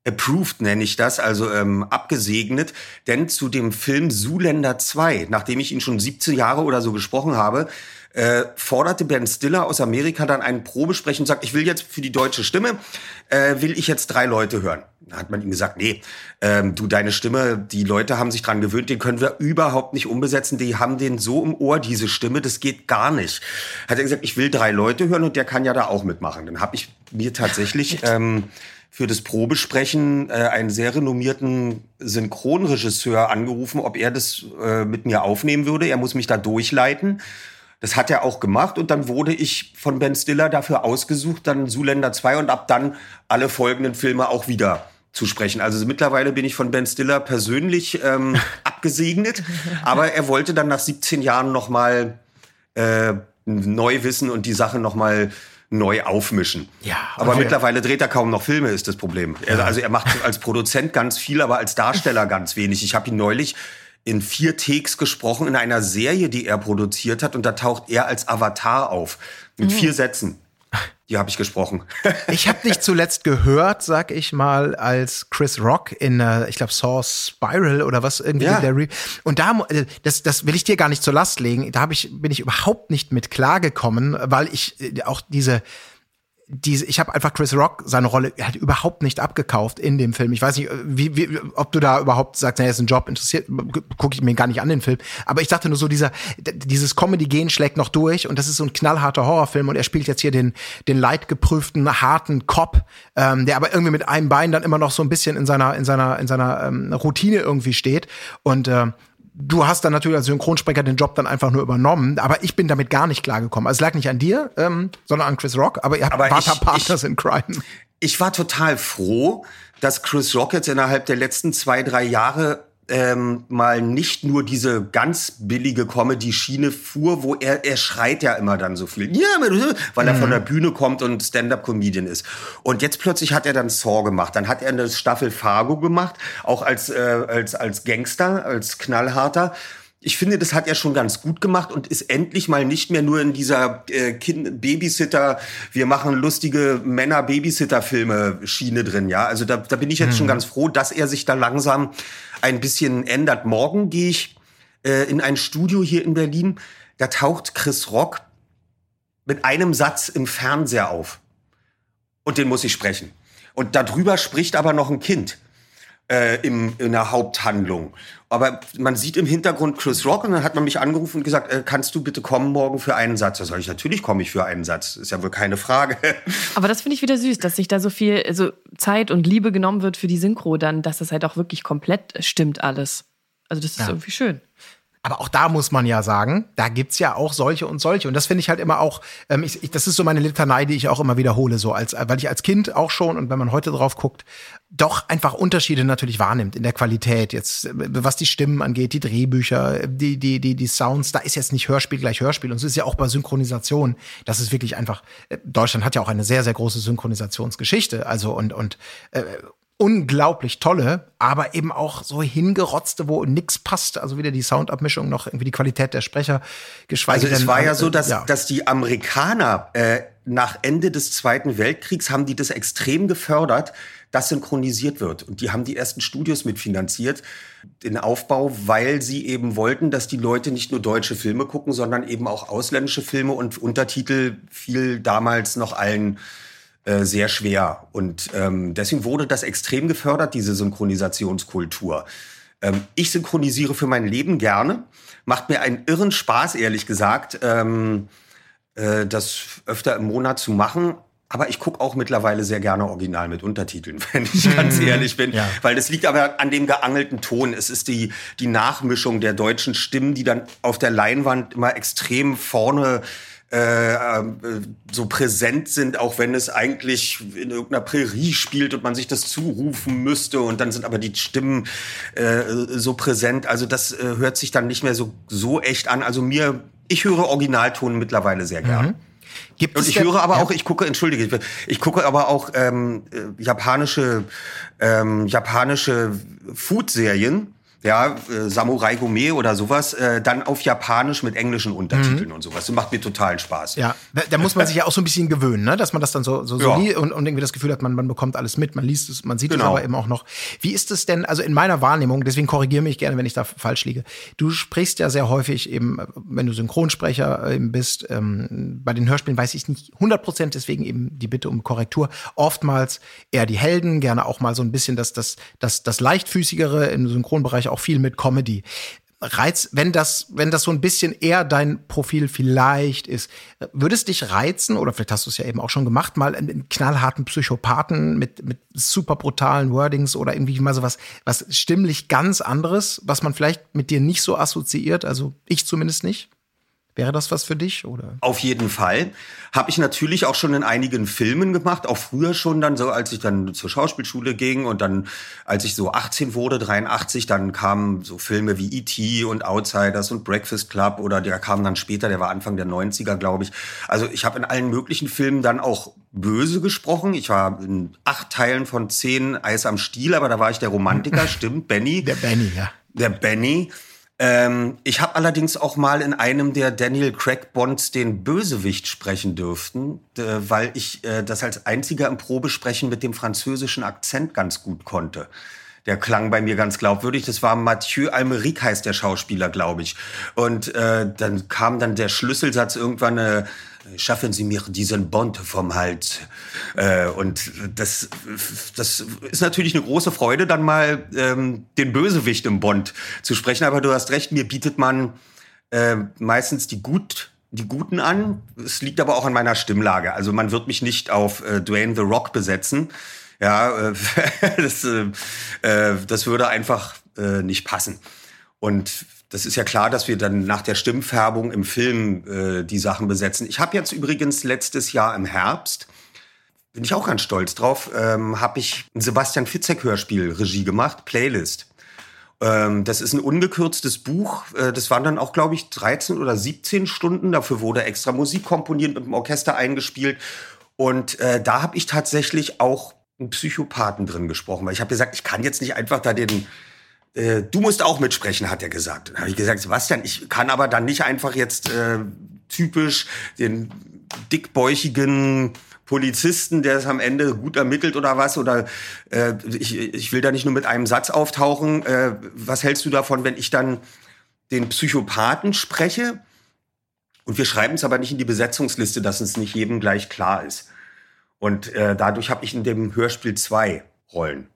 approved, nenne ich das, also ähm, abgesegnet. Denn zu dem Film Zuländer 2, nachdem ich ihn schon 17 Jahre oder so gesprochen habe, äh, forderte Ben Stiller aus Amerika dann einen Probesprechen und sagt, ich will jetzt für die deutsche Stimme, äh, will ich jetzt drei Leute hören. Da hat man ihm gesagt, nee, ähm, du, deine Stimme, die Leute haben sich dran gewöhnt, den können wir überhaupt nicht umbesetzen, die haben den so im Ohr, diese Stimme, das geht gar nicht. Hat er gesagt, ich will drei Leute hören und der kann ja da auch mitmachen. Dann habe ich mir tatsächlich ähm, für das Probesprechen äh, einen sehr renommierten Synchronregisseur angerufen, ob er das äh, mit mir aufnehmen würde. Er muss mich da durchleiten. Das hat er auch gemacht und dann wurde ich von Ben Stiller dafür ausgesucht, dann Zuländer 2 und ab dann alle folgenden Filme auch wieder zu sprechen. Also mittlerweile bin ich von Ben Stiller persönlich ähm, abgesegnet, aber er wollte dann nach 17 Jahren noch mal äh, neu wissen und die Sache noch mal neu aufmischen. Ja, aber okay. mittlerweile dreht er kaum noch Filme, ist das Problem. Er, also er macht als Produzent ganz viel, aber als Darsteller ganz wenig. Ich habe ihn neulich in vier Takes gesprochen in einer Serie, die er produziert hat, und da taucht er als Avatar auf mit vier Sätzen. Die habe ich gesprochen. Ich habe dich zuletzt gehört, sag ich mal, als Chris Rock in, äh, ich glaube, Saw Spiral oder was irgendwie Ja. der Re Und da, äh, das, das will ich dir gar nicht zur Last legen. Da hab ich, bin ich überhaupt nicht mit klargekommen, weil ich äh, auch diese diese, ich habe einfach Chris Rock seine Rolle halt überhaupt nicht abgekauft in dem Film. Ich weiß nicht, wie, wie, ob du da überhaupt sagst, naja, ist ein Job, interessiert, gucke ich mir gar nicht an den Film. Aber ich dachte nur so, dieser, dieses Comedy-Gen schlägt noch durch und das ist so ein knallharter Horrorfilm und er spielt jetzt hier den, den leidgeprüften, harten Cop, ähm, der aber irgendwie mit einem Bein dann immer noch so ein bisschen in seiner, in seiner, in seiner ähm, Routine irgendwie steht. Und äh, du hast dann natürlich als Synchronsprecher den Job dann einfach nur übernommen, aber ich bin damit gar nicht klargekommen. Also es lag nicht an dir, ähm, sondern an Chris Rock, aber ihr habt Aber da ich- Partners in Crime. Ich war total froh, dass Chris Rock jetzt innerhalb der letzten zwei, drei Jahre ähm, mal nicht nur diese ganz billige Comedy-Schiene fuhr, wo er, er schreit ja immer dann so viel, ja, weil er von der Bühne kommt und Stand-up-Comedian ist. Und jetzt plötzlich hat er dann Saw gemacht. Dann hat er eine Staffel Fargo gemacht, auch als, äh, als, als Gangster, als Knallharter. Ich finde, das hat er schon ganz gut gemacht und ist endlich mal nicht mehr nur in dieser äh, kind Babysitter, wir machen lustige Männer-Babysitter-Filme-Schiene drin, ja. Also da, da bin ich jetzt schon ganz froh, dass er sich da langsam ein bisschen ändert. Morgen gehe ich äh, in ein Studio hier in Berlin, da taucht Chris Rock mit einem Satz im Fernseher auf. Und den muss ich sprechen. Und darüber spricht aber noch ein Kind äh, im, in der Haupthandlung. Aber man sieht im Hintergrund Chris Rock und dann hat man mich angerufen und gesagt, äh, kannst du bitte kommen morgen für einen Satz? Da sage ich, natürlich komme ich für einen Satz. Ist ja wohl keine Frage. Aber das finde ich wieder süß, dass sich da so viel also Zeit und Liebe genommen wird für die Synchro, dann, dass das halt auch wirklich komplett stimmt alles. Also das ist Ja. irgendwie schön. Aber auch da muss man ja sagen, da gibt's ja auch solche und solche. Und das finde ich halt immer auch, ähm, ich, ich, das ist so meine Litanei, die ich auch immer wiederhole, so als, weil ich als Kind auch schon und wenn man heute drauf guckt, doch einfach Unterschiede natürlich wahrnimmt in der Qualität. Jetzt, äh, was die Stimmen angeht, die Drehbücher, die, die, die, die Sounds, da ist jetzt nicht Hörspiel gleich Hörspiel. Und so ist ja auch bei Synchronisation. Das ist wirklich einfach, äh, Deutschland hat ja auch eine sehr, sehr große Synchronisationsgeschichte. Also und, und äh, unglaublich tolle, aber eben auch so hingerotzte, wo nix passt. Also wieder die Soundabmischung noch irgendwie die Qualität der Sprecher, geschweige Also es denn, war ja äh, so, dass, ja. dass die Amerikaner äh, nach Ende des Zweiten Weltkriegs haben die das extrem gefördert, dass synchronisiert wird. Und die haben die ersten Studios mitfinanziert, den Aufbau, weil sie eben wollten, dass die Leute nicht nur deutsche Filme gucken, sondern eben auch ausländische Filme und Untertitel fiel damals noch allen äh, sehr schwer. Und ähm, deswegen wurde das extrem gefördert, diese Synchronisationskultur. Ähm, ich synchronisiere für mein Leben gerne. Macht mir einen irren Spaß, ehrlich gesagt, ähm, äh, das öfter im Monat zu machen. Aber ich gucke auch mittlerweile sehr gerne original mit Untertiteln, wenn ich ganz ehrlich bin. Ja. Weil das liegt aber an dem geangelten Ton. Es ist die, die Nachmischung der deutschen Stimmen, die dann auf der Leinwand immer extrem vorne äh, äh, so präsent sind, auch wenn es eigentlich in irgendeiner Prärie spielt und man sich das zurufen müsste und dann sind aber die Stimmen äh, so präsent. Also das äh, hört sich dann nicht mehr so, so echt an. Also mir, ich höre Originalton mittlerweile sehr gern. Gibt Und ich höre aber auch, ich gucke, entschuldige, ich, ich gucke aber auch ähm, äh, japanische, ähm, japanische Food-Serien, ja, äh, Samurai Gourmet oder sowas, äh, dann auf Japanisch mit englischen Untertiteln und sowas. Das macht mir totalen Spaß. Mhm. Ja, da, da muss man sich ja auch so ein bisschen gewöhnen, ne? dass man das dann so, so, so Ja. nie und, und irgendwie das Gefühl hat, man, man bekommt alles mit, man liest es, man sieht es Genau. aber eben auch noch. Wie ist es denn, also in meiner Wahrnehmung, deswegen korrigiere mich gerne, wenn ich da falsch liege. Du sprichst ja sehr häufig eben, wenn du Synchronsprecher eben bist, ähm, bei den Hörspielen weiß ich nicht 100 Prozent, deswegen eben die Bitte um Korrektur. Oftmals eher die Helden, gerne auch mal so ein bisschen das, das, das, das leichtfüßigere im Synchronbereich auch viel mit Comedy. Reiz, wenn das, wenn das so ein bisschen eher dein Profil vielleicht ist, würde es dich reizen, oder vielleicht hast du es ja eben auch schon gemacht, mal einen knallharten Psychopathen mit, mit super brutalen Wordings oder irgendwie mal so was, was stimmlich ganz anderes, was man vielleicht mit dir nicht so assoziiert, also ich zumindest nicht? Wäre das was für dich, oder? Auf jeden Fall. Habe ich natürlich auch schon in einigen Filmen gemacht, auch früher schon dann so, als ich dann zur Schauspielschule ging und dann, als ich so 18 wurde, 83, dann kamen so Filme wie E.T. und Outsiders und Breakfast Club oder der kam dann später, der war Anfang der 90er, glaube ich. Also ich habe in allen möglichen Filmen dann auch böse gesprochen. Ich war in acht Teilen von zehn Eis am Stiel, aber da war ich der Romantiker, stimmt, Benny. Der Benny, ja. Der Benny. Ähm, ich habe allerdings auch mal in einem der Daniel Craig Bonds den Bösewicht sprechen dürften, äh, weil ich äh, das als einziger im Probesprechen mit dem französischen Akzent ganz gut konnte. Der klang bei mir ganz glaubwürdig. Das war Mathieu Almeric heißt der Schauspieler, glaube ich. Und äh, dann kam dann der Schlüsselsatz irgendwann, äh, schaffen Sie mir diesen Bond vom Hals. Äh, und das, das ist natürlich eine große Freude, dann mal ähm, den Bösewicht im Bond zu sprechen. Aber du hast recht, mir bietet man äh, meistens die gut die Guten an. Es liegt aber auch an meiner Stimmlage. Also man wird mich nicht auf äh, Dwayne The Rock besetzen. Ja, äh, das, äh, das würde einfach nicht passen. Und das ist ja klar, dass wir dann nach der Stimmfärbung im Film äh, die Sachen besetzen. Ich habe jetzt übrigens letztes Jahr im Herbst, bin ich auch ganz stolz drauf, ähm, habe ich ein Sebastian Fitzek Hörspiel Regie gemacht, Playlist. Ähm, das ist ein ungekürztes Buch. Äh, das waren dann auch, glaube ich, 13 oder 17 Stunden. Dafür wurde extra Musik komponiert, mit dem Orchester eingespielt. Und äh, da habe ich tatsächlich auch einen Psychopathen drin gesprochen, weil ich habe gesagt, ich kann jetzt nicht einfach da den äh, du musst auch mitsprechen, hat er gesagt. Dann habe ich gesagt, Sebastian, ich kann aber dann nicht einfach jetzt äh, typisch den dickbäuchigen Polizisten, der es am Ende gut ermittelt oder was, oder äh, ich, ich will da nicht nur mit einem Satz auftauchen. Äh, was hältst du davon, wenn ich dann den Psychopathen spreche? Und wir schreiben es aber nicht in die Besetzungsliste, dass es nicht jedem gleich klar ist. Und äh, dadurch habe ich in dem Hörspiel zwei Rollen.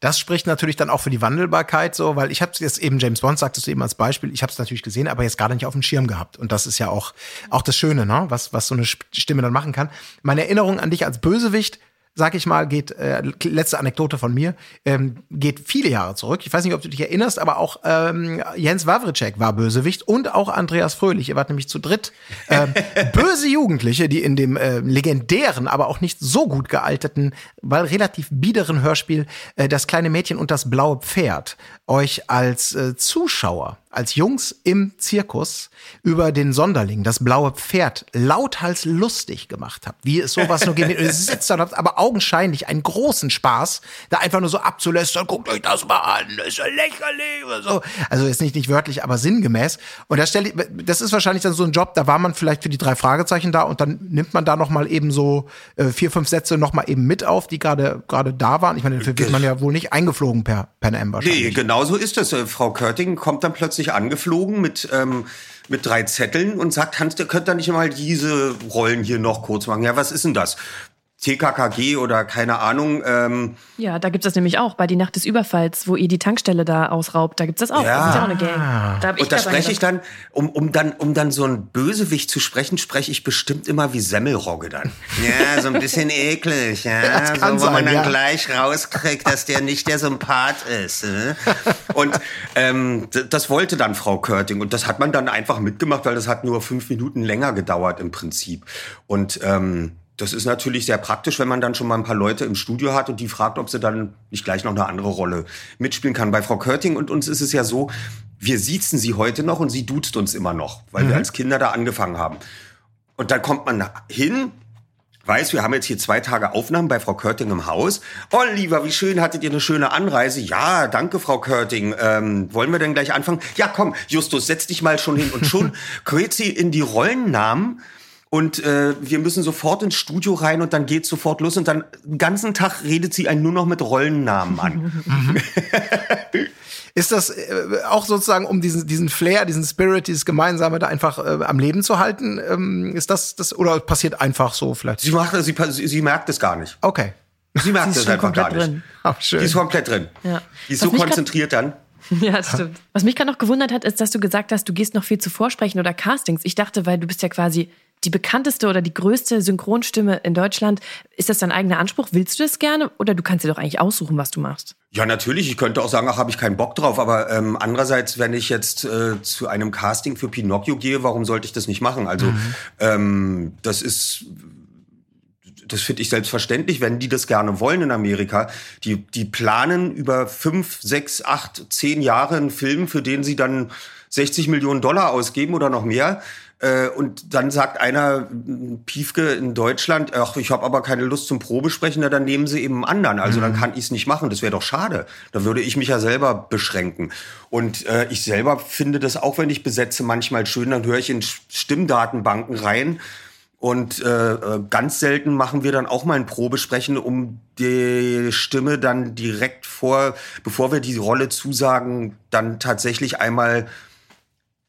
Das spricht natürlich dann auch für die Wandelbarkeit so, weil ich habe jetzt eben James Bond sagtest du eben als Beispiel, ich habe es natürlich gesehen, aber jetzt gerade nicht auf dem Schirm gehabt. Und das ist ja auch auch das Schöne, ne, was was so eine Stimme dann machen kann. Meine Erinnerung an dich als Bösewicht sag ich mal, geht, äh, letzte Anekdote von mir, ähm, geht viele Jahre zurück. Ich weiß nicht, ob du dich erinnerst, aber auch ähm, Jens Wawritschek war Bösewicht und auch Andreas Fröhlich. Ihr wart nämlich zu dritt ähm, böse Jugendliche, die in dem äh, legendären, aber auch nicht so gut gealterten, weil relativ biederen Hörspiel äh, Das kleine Mädchen und das blaue Pferd euch als äh, Zuschauer als Jungs im Zirkus über den Sonderling, das blaue Pferd, lauthals lustig gemacht habt, wie es sowas nur geht. Ihr sitzt und habt aber augenscheinlich einen großen Spaß, da einfach nur so abzulästern, guckt euch das mal an, ist ja lächerlich oder so. Also jetzt nicht, nicht wörtlich, aber sinngemäß. Und da stelle ich, das ist wahrscheinlich dann so ein Job, da war man vielleicht für die drei Fragezeichen da und dann nimmt man da noch mal eben so äh, vier, fünf Sätze noch mal eben mit auf, die gerade gerade da waren. Ich meine, dafür wird man ja wohl nicht eingeflogen per Pan Am wahrscheinlich. Nee, genau so ist es. Äh, Frau Körting kommt dann plötzlich angeflogen mit, ähm, mit drei Zetteln und sagt, Hans, der könnte da nicht mal diese Rollen hier noch kurz machen. Ja, was ist denn das? TKKG oder keine Ahnung. Ähm, Ja, da gibt's das nämlich auch bei Die Nacht des Überfalls, wo ihr die Tankstelle da ausraubt. Da gibt's das auch. Ja. Das ist ja auch eine Gang. Da und da spreche ich dann, um, um dann, um dann so einen Bösewicht zu sprechen, spreche ich bestimmt immer wie Semmelrogge dann. Ja, so ein bisschen eklig, ja. Das kann so, wo man sein, dann ja. gleich rauskriegt, dass der nicht der Sympath ist. Ne? Und ähm, das wollte dann Frau Körting. Und das hat man dann einfach mitgemacht, weil das hat nur fünf Minuten länger gedauert im Prinzip. Und ähm, das ist natürlich sehr praktisch, wenn man dann schon mal ein paar Leute im Studio hat und die fragt, ob sie dann nicht gleich noch eine andere Rolle mitspielen kann. Bei Frau Körting und uns ist es ja so, wir siezen sie heute noch und sie duzt uns immer noch, weil wir als Kinder da angefangen haben. Und dann kommt man hin, weiß, wir haben jetzt hier zwei Tage Aufnahmen bei Frau Körting im Haus. Oh, lieber, wie schön, hattet ihr eine schöne Anreise? Ja, danke, Frau Körting. Ähm, wollen wir denn gleich anfangen? Ja, komm, Justus, setz dich mal schon hin. Und schon quält sie in die Rollennamen. Und äh, wir müssen sofort ins Studio rein und dann geht's sofort los. Und dann den ganzen Tag redet sie einen nur noch mit Rollennamen an. Ist das äh, auch sozusagen, um diesen, diesen Flair, diesen Spirit, dieses Gemeinsame da einfach äh, am Leben zu halten? Ähm, ist das das oder passiert einfach so vielleicht? Sie, macht, sie, sie, sie merkt es gar nicht. Okay. Sie merkt es einfach gar nicht. drin. Ach, schön. Die ist komplett drin. Ja. Die ist Was so konzentriert dann. Ja, das stimmt. Was mich gerade noch gewundert hat, ist, dass du gesagt hast, du gehst noch viel zu Vorsprechen oder Castings. Ich dachte, weil du bist ja quasi die bekannteste oder die größte Synchronstimme in Deutschland. Ist das dein eigener Anspruch? Willst du das gerne? Oder du kannst dir doch eigentlich aussuchen, was du machst? Ja, natürlich. Ich könnte auch sagen, ach, habe ich keinen Bock drauf. Aber ähm, andererseits, wenn ich jetzt äh, zu einem Casting für Pinocchio gehe, warum sollte ich das nicht machen? Also ähm, das ist, das finde ich selbstverständlich, wenn die das gerne wollen in Amerika. Die, die planen über fünf, sechs, acht, zehn Jahre einen Film, für den sie dann 60 Millionen Dollar ausgeben oder noch mehr. Äh, Und dann sagt einer, Piefke in Deutschland, ach, ich habe aber keine Lust zum Probesprechen, na, dann nehmen sie eben einen anderen. Also dann kann ich es nicht machen. Das wäre doch schade. Da würde ich mich ja selber beschränken. Und äh, ich selber finde das auch, wenn ich besetze, manchmal schön. Dann höre ich in Stimmdatenbanken rein. Und äh, äh, ganz selten machen wir dann auch mal ein Probesprechen, um die Stimme dann direkt vor, bevor wir die Rolle zusagen, dann tatsächlich einmal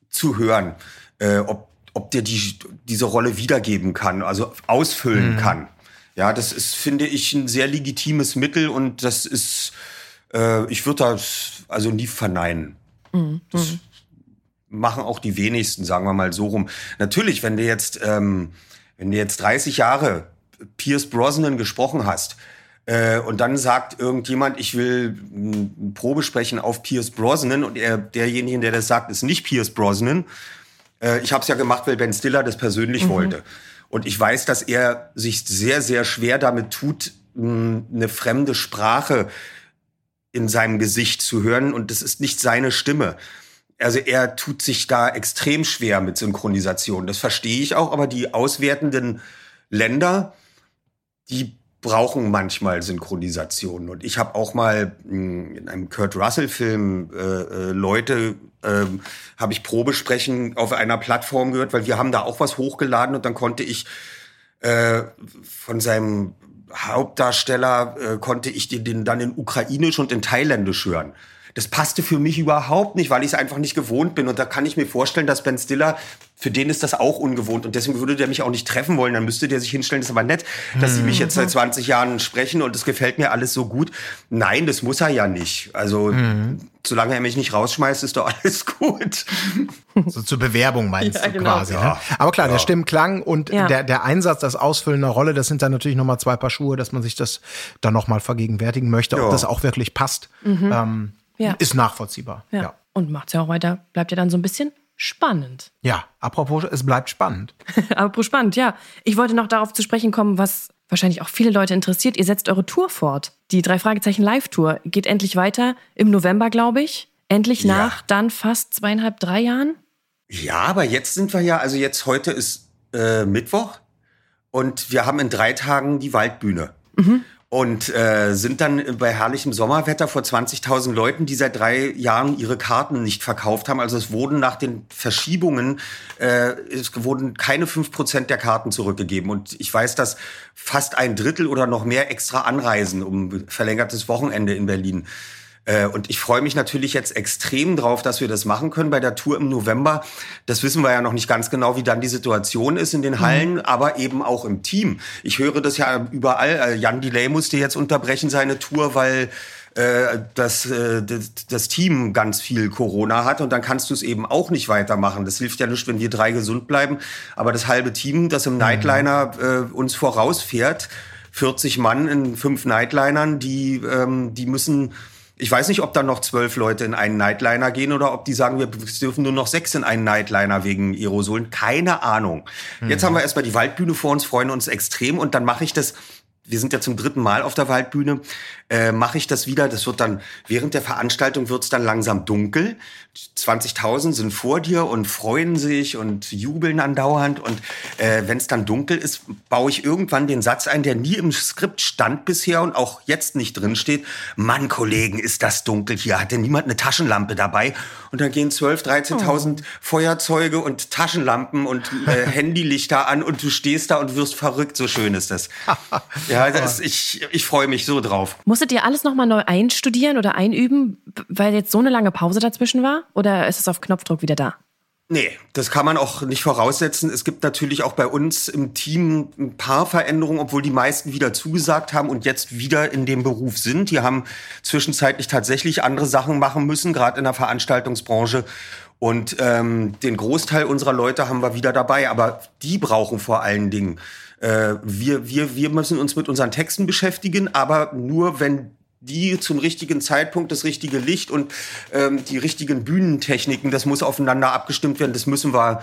zu hören, äh, ob, ob der die, diese Rolle wiedergeben kann, also ausfüllen kann. Ja, das ist, finde ich, ein sehr legitimes Mittel und das ist, äh, ich würde das also nie verneinen. Das machen auch die wenigsten, sagen wir mal so rum. Natürlich, wenn du jetzt, ähm, wenn du jetzt 30 Jahre Pierce Brosnan gesprochen hast, äh, und dann sagt irgendjemand, ich will ein Probesprechen auf Pierce Brosnan und er, derjenige, der das sagt, ist nicht Pierce Brosnan. Äh, ich habe es ja gemacht, weil Ben Stiller das persönlich wollte. Und ich weiß, dass er sich sehr, sehr schwer damit tut, eine fremde Sprache in seinem Gesicht zu hören und das ist nicht seine Stimme. Also er tut sich da extrem schwer mit Synchronisation. Das verstehe ich auch, aber die auswertenden Länder, die brauchen manchmal Synchronisation. Und ich habe auch mal mh, in einem Kurt Russell-Film äh, äh, Leute, ähm, habe ich Probesprechen auf einer Plattform gehört, weil wir haben da auch was hochgeladen und dann konnte ich äh, von seinem Hauptdarsteller äh, konnte ich den, den dann in Ukrainisch und in Thailändisch hören. Das passte für mich überhaupt nicht, weil ich es einfach nicht gewohnt bin. Und da kann ich mir vorstellen, dass Ben Stiller, für den ist das auch ungewohnt. Und deswegen würde der mich auch nicht treffen wollen. Dann müsste der sich hinstellen, das ist aber nett, dass sie mich jetzt seit 20 Jahren sprechen und es gefällt mir alles so gut. Nein, das muss er ja nicht. Also, solange er mich nicht rausschmeißt, ist doch alles gut. So zur Bewerbung meinst Ja, du genau. quasi. Ne? Aber klar, der Stimmklang und Ja. der, der Einsatz, das Ausfüllen einer Rolle, das sind dann natürlich nochmal zwei Paar Schuhe, dass man sich das dann nochmal vergegenwärtigen möchte, ob Ja. das auch wirklich passt. Ähm, Ja. Ist nachvollziehbar. Ja. Ja. Und macht's ja auch weiter, bleibt ja dann so ein bisschen spannend. ja, apropos, es bleibt spannend. Apropos spannend, ja. Ich wollte noch darauf zu sprechen kommen, was wahrscheinlich auch viele Leute interessiert. Ihr setzt eure Tour fort. Die drei Fragezeichen Live-Tour geht endlich weiter im November, glaube ich. Endlich Ja. nach dann fast zweieinhalb, drei Jahren? Ja, aber jetzt sind wir ja, also jetzt heute ist äh, Mittwoch und wir haben in drei Tagen die Waldbühne. Und äh, sind dann bei herrlichem Sommerwetter vor 20.000 Leuten, die seit drei Jahren ihre Karten nicht verkauft haben. Also es wurden nach den Verschiebungen, äh, es wurden keine 5% der Karten zurückgegeben. Und ich weiß, dass fast ein Drittel oder noch mehr extra anreisen um verlängertes Wochenende in Berlin. Äh, Und ich freue mich natürlich jetzt extrem drauf, dass wir das machen können bei der Tour im November. Das wissen wir ja noch nicht ganz genau, wie dann die Situation ist in den Hallen, aber eben auch im Team. Ich höre das ja überall. Äh, Jan Delay musste jetzt unterbrechen seine Tour, weil äh, das, äh, das, das Team ganz viel Corona hat und dann kannst du es eben auch nicht weitermachen. Das hilft ja nicht, wenn wir drei gesund bleiben. Aber das halbe Team, das im Nightliner äh, uns vorausfährt, 40 Mann in fünf Nightlinern, die, ähm, die müssen ich weiß nicht, ob da noch zwölf Leute in einen Nightliner gehen oder ob die sagen, wir dürfen nur noch sechs in einen Nightliner wegen Aerosolen. Keine Ahnung. Jetzt haben wir erstmal die Waldbühne vor uns, freuen uns extrem und dann mache ich das. Wir sind ja zum dritten Mal auf der Waldbühne. Äh, mache ich das wieder. Das wird dann während der Veranstaltung wird's dann langsam dunkel. 20.000 sind vor dir und freuen sich und jubeln andauernd. Und äh, wenn es dann dunkel ist, baue ich irgendwann den Satz ein, der nie im Skript stand bisher und auch jetzt nicht drin steht. Mann, Kollegen, ist das dunkel hier. Hat denn niemand eine Taschenlampe dabei? Und dann gehen 12.000, 13.000 Feuerzeuge und Taschenlampen und äh, Handylichter an und du stehst da und wirst verrückt. So schön ist das. ja, das, ich, ich freue mich so drauf. Musstet ihr alles nochmal neu einstudieren oder einüben, weil jetzt so eine lange Pause dazwischen war? Oder ist es auf Knopfdruck wieder da? Nee, das kann man auch nicht voraussetzen. Es gibt natürlich auch bei uns im Team ein paar Veränderungen, obwohl die meisten wieder zugesagt haben und jetzt wieder in dem Beruf sind. Die haben zwischenzeitlich tatsächlich andere Sachen machen müssen, gerade in der Veranstaltungsbranche. Und ähm, den Großteil unserer Leute haben wir wieder dabei, aber die brauchen vor allen Dingen. Äh, wir, wir, wir müssen uns mit unseren Texten beschäftigen, aber nur wenn die zum richtigen Zeitpunkt, das richtige Licht und ähm, die richtigen Bühnentechniken, das muss aufeinander abgestimmt werden. Das müssen wir,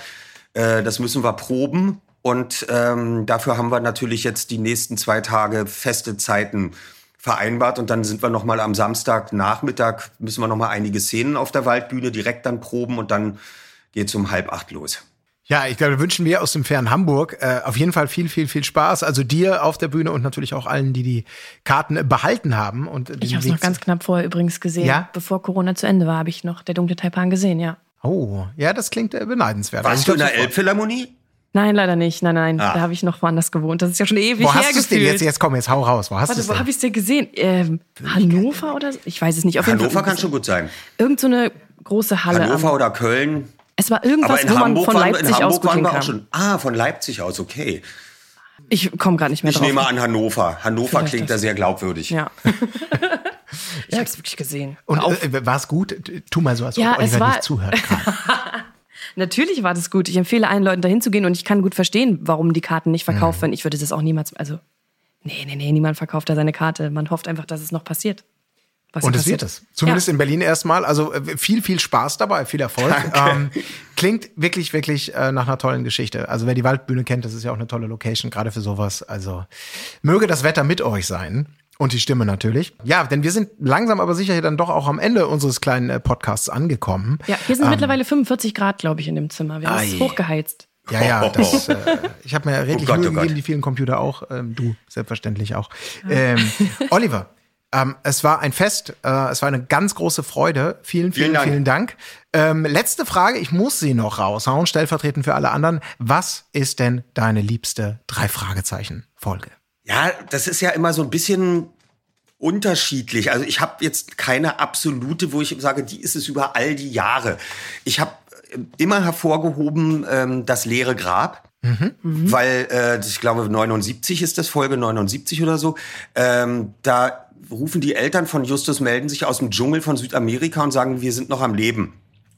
äh, das müssen wir proben. Und ähm, dafür haben wir natürlich jetzt die nächsten zwei Tage feste Zeiten vereinbart und dann sind wir noch mal am Samstagnachmittag müssen wir noch mal einige Szenen auf der Waldbühne direkt dann proben und dann geht's um halb acht los. Ja, ich glaube, wünschen wir aus dem fernen Hamburg äh, auf jeden Fall viel, viel, viel Spaß. Also dir auf der Bühne und natürlich auch allen, die die Karten äh, behalten haben. Und Ich diesen habe es noch ganz knapp vorher übrigens gesehen. Ja? Bevor Corona zu Ende war, habe ich noch der dunkle Taipan gesehen, ja. Oh, ja, das klingt äh, beneidenswert. Also Warst ich du in der. Elbphilharmonie? Nein, leider nicht. Nein, nein. Ah. Da habe ich noch woanders gewohnt. Das ist ja schon ewig Wo her hast du es denn gefühlt. jetzt? Jetzt komm, jetzt hau raus. Wo hast du Warte, es wo habe ich es denn gesehen? Ähm, Hannover oder so? Ich weiß es nicht. Auf jeden Hannover Fall kann schon gut sein. Irgend so eine große Halle. Hannover am, oder Köln. Es war irgendwas, wo man Hamburg, von waren, Leipzig in aus Hamburg gut waren wir auch schon. Ah, von Leipzig aus, okay. Ich komme gerade nicht mehr Ich drauf. nehme an Hannover. Hannover Vielleicht klingt da sehr glaubwürdig. Ja. ich habe es wirklich gesehen. Und äh, war es gut? Tu mal so, als Ja, ob es Oliver war- nicht zuhört. Natürlich war das gut. Ich empfehle allen Leuten dahin zu gehen und ich kann gut verstehen, warum die Karten nicht Mhm. verkauft werden. Ich würde das auch niemals, also, nee, nee, nee, niemand verkauft da seine Karte. Man hofft einfach, dass es noch passiert. Was Und es wird es. Zumindest ja. in Berlin erstmal. Also äh, viel, viel Spaß dabei, viel Erfolg. Ähm, klingt wirklich, wirklich äh, nach einer tollen Geschichte. Also wer die Waldbühne kennt, das ist ja auch eine tolle Location, gerade für sowas. Also möge das Wetter mit euch sein. Und die Stimme natürlich. Ja, denn wir sind langsam aber sicher hier dann doch auch am Ende unseres kleinen äh, Podcasts angekommen. Ja, hier sind Ähm, mittlerweile 45 Grad, glaube ich, in dem Zimmer. Wir haben es Ei. hochgeheizt. Ja, ja, das, äh, ich habe mir redlich Oh Gott, Mühe oh gegeben, die vielen Computer auch. Ähm, du, selbstverständlich auch. Ähm, Oliver, ähm, es war ein Fest, äh, es war eine ganz große Freude. Vielen, vielen, Vielen vielen Dank. Dank. Ähm, letzte Frage, ich muss sie noch raushauen, stellvertretend für alle anderen. Was ist denn deine liebste Drei-Fragezeichen-Folge? Ja, das ist ja immer so ein bisschen unterschiedlich. Also ich habe jetzt keine absolute, wo ich sage, die ist es über all die Jahre. Ich habe immer hervorgehoben ähm, das leere Grab. Weil äh, ich glaube 79 ist das Folge 79 oder so. Ähm, da rufen die Eltern von Justus melden sich aus dem Dschungel von Südamerika und sagen, wir sind noch am Leben.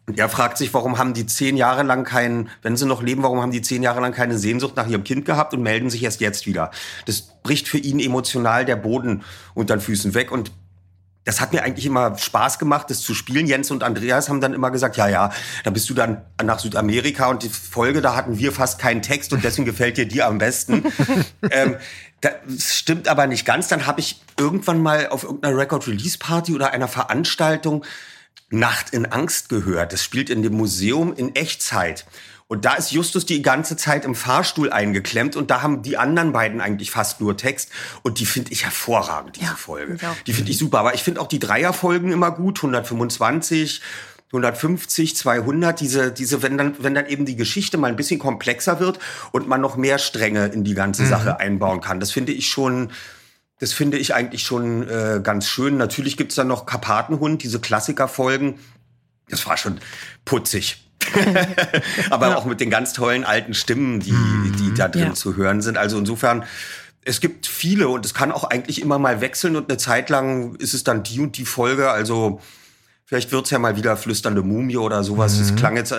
Und er fragt sich, warum haben die zehn Jahre lang keinen, wenn sie noch leben, warum haben die zehn Jahre lang keine Sehnsucht nach ihrem Kind gehabt und melden sich erst jetzt wieder. Das bricht für ihn emotional der Boden unter den Füßen weg und das hat mir eigentlich immer Spaß gemacht, das zu spielen. Jens und Andreas haben dann immer gesagt, ja, ja, da bist du dann nach Südamerika und die Folge, da hatten wir fast keinen Text und deswegen gefällt dir die am besten. ähm, das stimmt aber nicht ganz. Dann habe ich irgendwann mal auf irgendeiner Record-Release-Party oder einer Veranstaltung Nacht in Angst gehört. Das spielt in dem Museum in Echtzeit. Und da ist Justus die ganze Zeit im Fahrstuhl eingeklemmt und da haben die anderen beiden eigentlich fast nur Text und die finde ich hervorragend, diese Ja, Folge. Die finde ich super, aber ich finde auch die Dreierfolgen immer gut, 125, 150, 200, diese, diese, wenn dann, wenn dann eben die Geschichte mal ein bisschen komplexer wird und man noch mehr Stränge in die ganze Mhm. Sache einbauen kann. Das finde ich schon, das finde ich eigentlich schon äh, ganz schön. Natürlich gibt's dann noch Karpatenhund, diese Klassikerfolgen. Das war schon putzig. Aber auch mit den ganz tollen alten Stimmen, die, die da drin Ja. zu hören sind. Also insofern, es gibt viele und es kann auch eigentlich immer mal wechseln und eine Zeit lang ist es dann die und die Folge. Also vielleicht wird's ja mal wieder flüsternde Mumie oder sowas. Das klang jetzt, äh,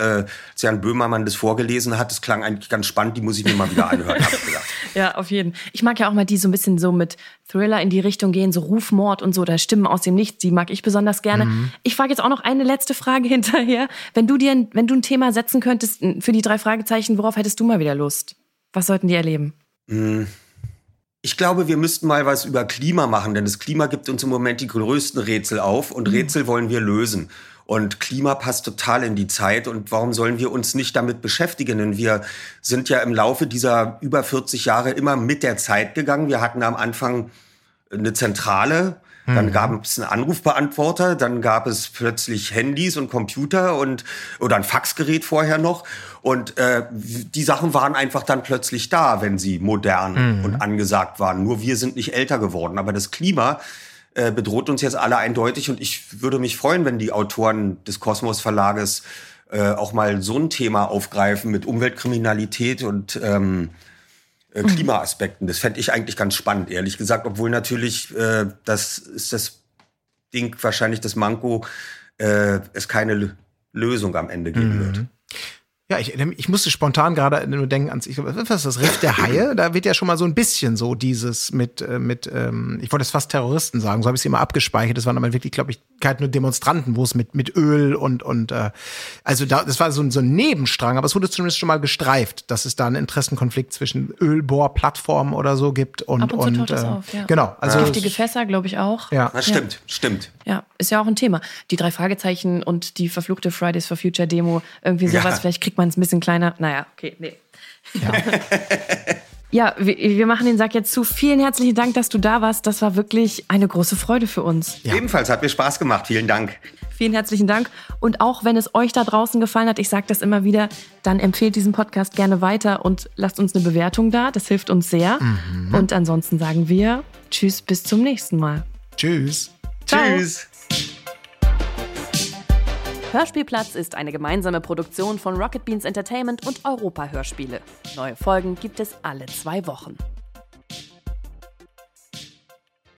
als Jan Böhmermann das vorgelesen hat, das klang eigentlich ganz spannend. Die muss ich mir mal wieder anhören, hab ich gedacht. Ja, auf jeden. Ich mag ja auch mal die so ein bisschen so mit Thriller in die Richtung gehen, so Rufmord und so, da Stimmen aus dem Nichts, die mag ich besonders gerne. Mhm. Ich frage jetzt auch noch eine letzte Frage hinterher. Wenn du dir, wenn du ein Thema setzen könntest für die drei Fragezeichen, worauf hättest du mal wieder Lust? Was sollten die erleben? Ich glaube, wir müssten mal was über Klima machen, denn das Klima gibt uns im Moment die größten Rätsel auf und Rätsel wollen wir lösen. Und Klima passt total in die Zeit. Und warum sollen wir uns nicht damit beschäftigen? Denn wir sind ja im Laufe dieser über 40 Jahre immer mit der Zeit gegangen. Wir hatten am Anfang eine Zentrale, dann gab es einen Anrufbeantworter, dann gab es plötzlich Handys und Computer und oder ein Faxgerät vorher noch. Und äh, die Sachen waren einfach dann plötzlich da, wenn sie modern und angesagt waren. Nur wir sind nicht älter geworden. Aber das Klima äh, bedroht uns jetzt alle eindeutig und ich würde mich freuen, wenn die Autoren des Kosmos Verlages äh, auch mal so ein Thema aufgreifen mit Umweltkriminalität und ähm, äh, Klimaaspekten. Das fände ich eigentlich ganz spannend, ehrlich gesagt, obwohl natürlich äh, das ist das Ding wahrscheinlich das Manko, äh, es keine Lösung am Ende geben wird. Ja, ich, ich musste spontan gerade nur denken ans, ich glaube, was ist das Riff der Haie? Da wird ja schon mal so ein bisschen so dieses mit, äh, mit ähm, ich wollte es fast Terroristen sagen, so habe ich es immer abgespeichert. Das waren aber wirklich, glaube ich, keine nur Demonstranten, wo es mit, mit Öl und, und äh, also da, das war so, ein- so ein Nebenstrang, aber es wurde zumindest schon mal gestreift, dass es da einen Interessenkonflikt zwischen Ölbohrplattformen oder so gibt und, Ab und zu taucht äh, auf, ja. Genau, also Giftige Fässer, glaube ich auch. ja. Das stimmt, stimmt. Ja, ist ja auch ein Thema. Die drei Fragezeichen und die verfluchte Fridays for Future Demo, irgendwie sowas. Ja. Vielleicht kriegt man es ein bisschen kleiner. Naja, okay, nee. Ja, wir, wir machen den Sack jetzt zu. Vielen herzlichen Dank, dass du da warst. Das war wirklich eine große Freude für uns. Ebenfalls hat mir Spaß gemacht. Vielen Dank. Vielen herzlichen Dank. Und auch wenn es euch da draußen gefallen hat, ich sage das immer wieder, dann empfehlt diesen Podcast gerne weiter und lasst uns eine Bewertung da. Das hilft uns sehr. Und ansonsten sagen wir Tschüss, bis zum nächsten Mal. Tschüss. Ciao. Tschüss. Hörspielplatz ist eine gemeinsame Produktion von Rocket Beans Entertainment und Europa Hörspiele. Neue Folgen gibt es alle zwei Wochen.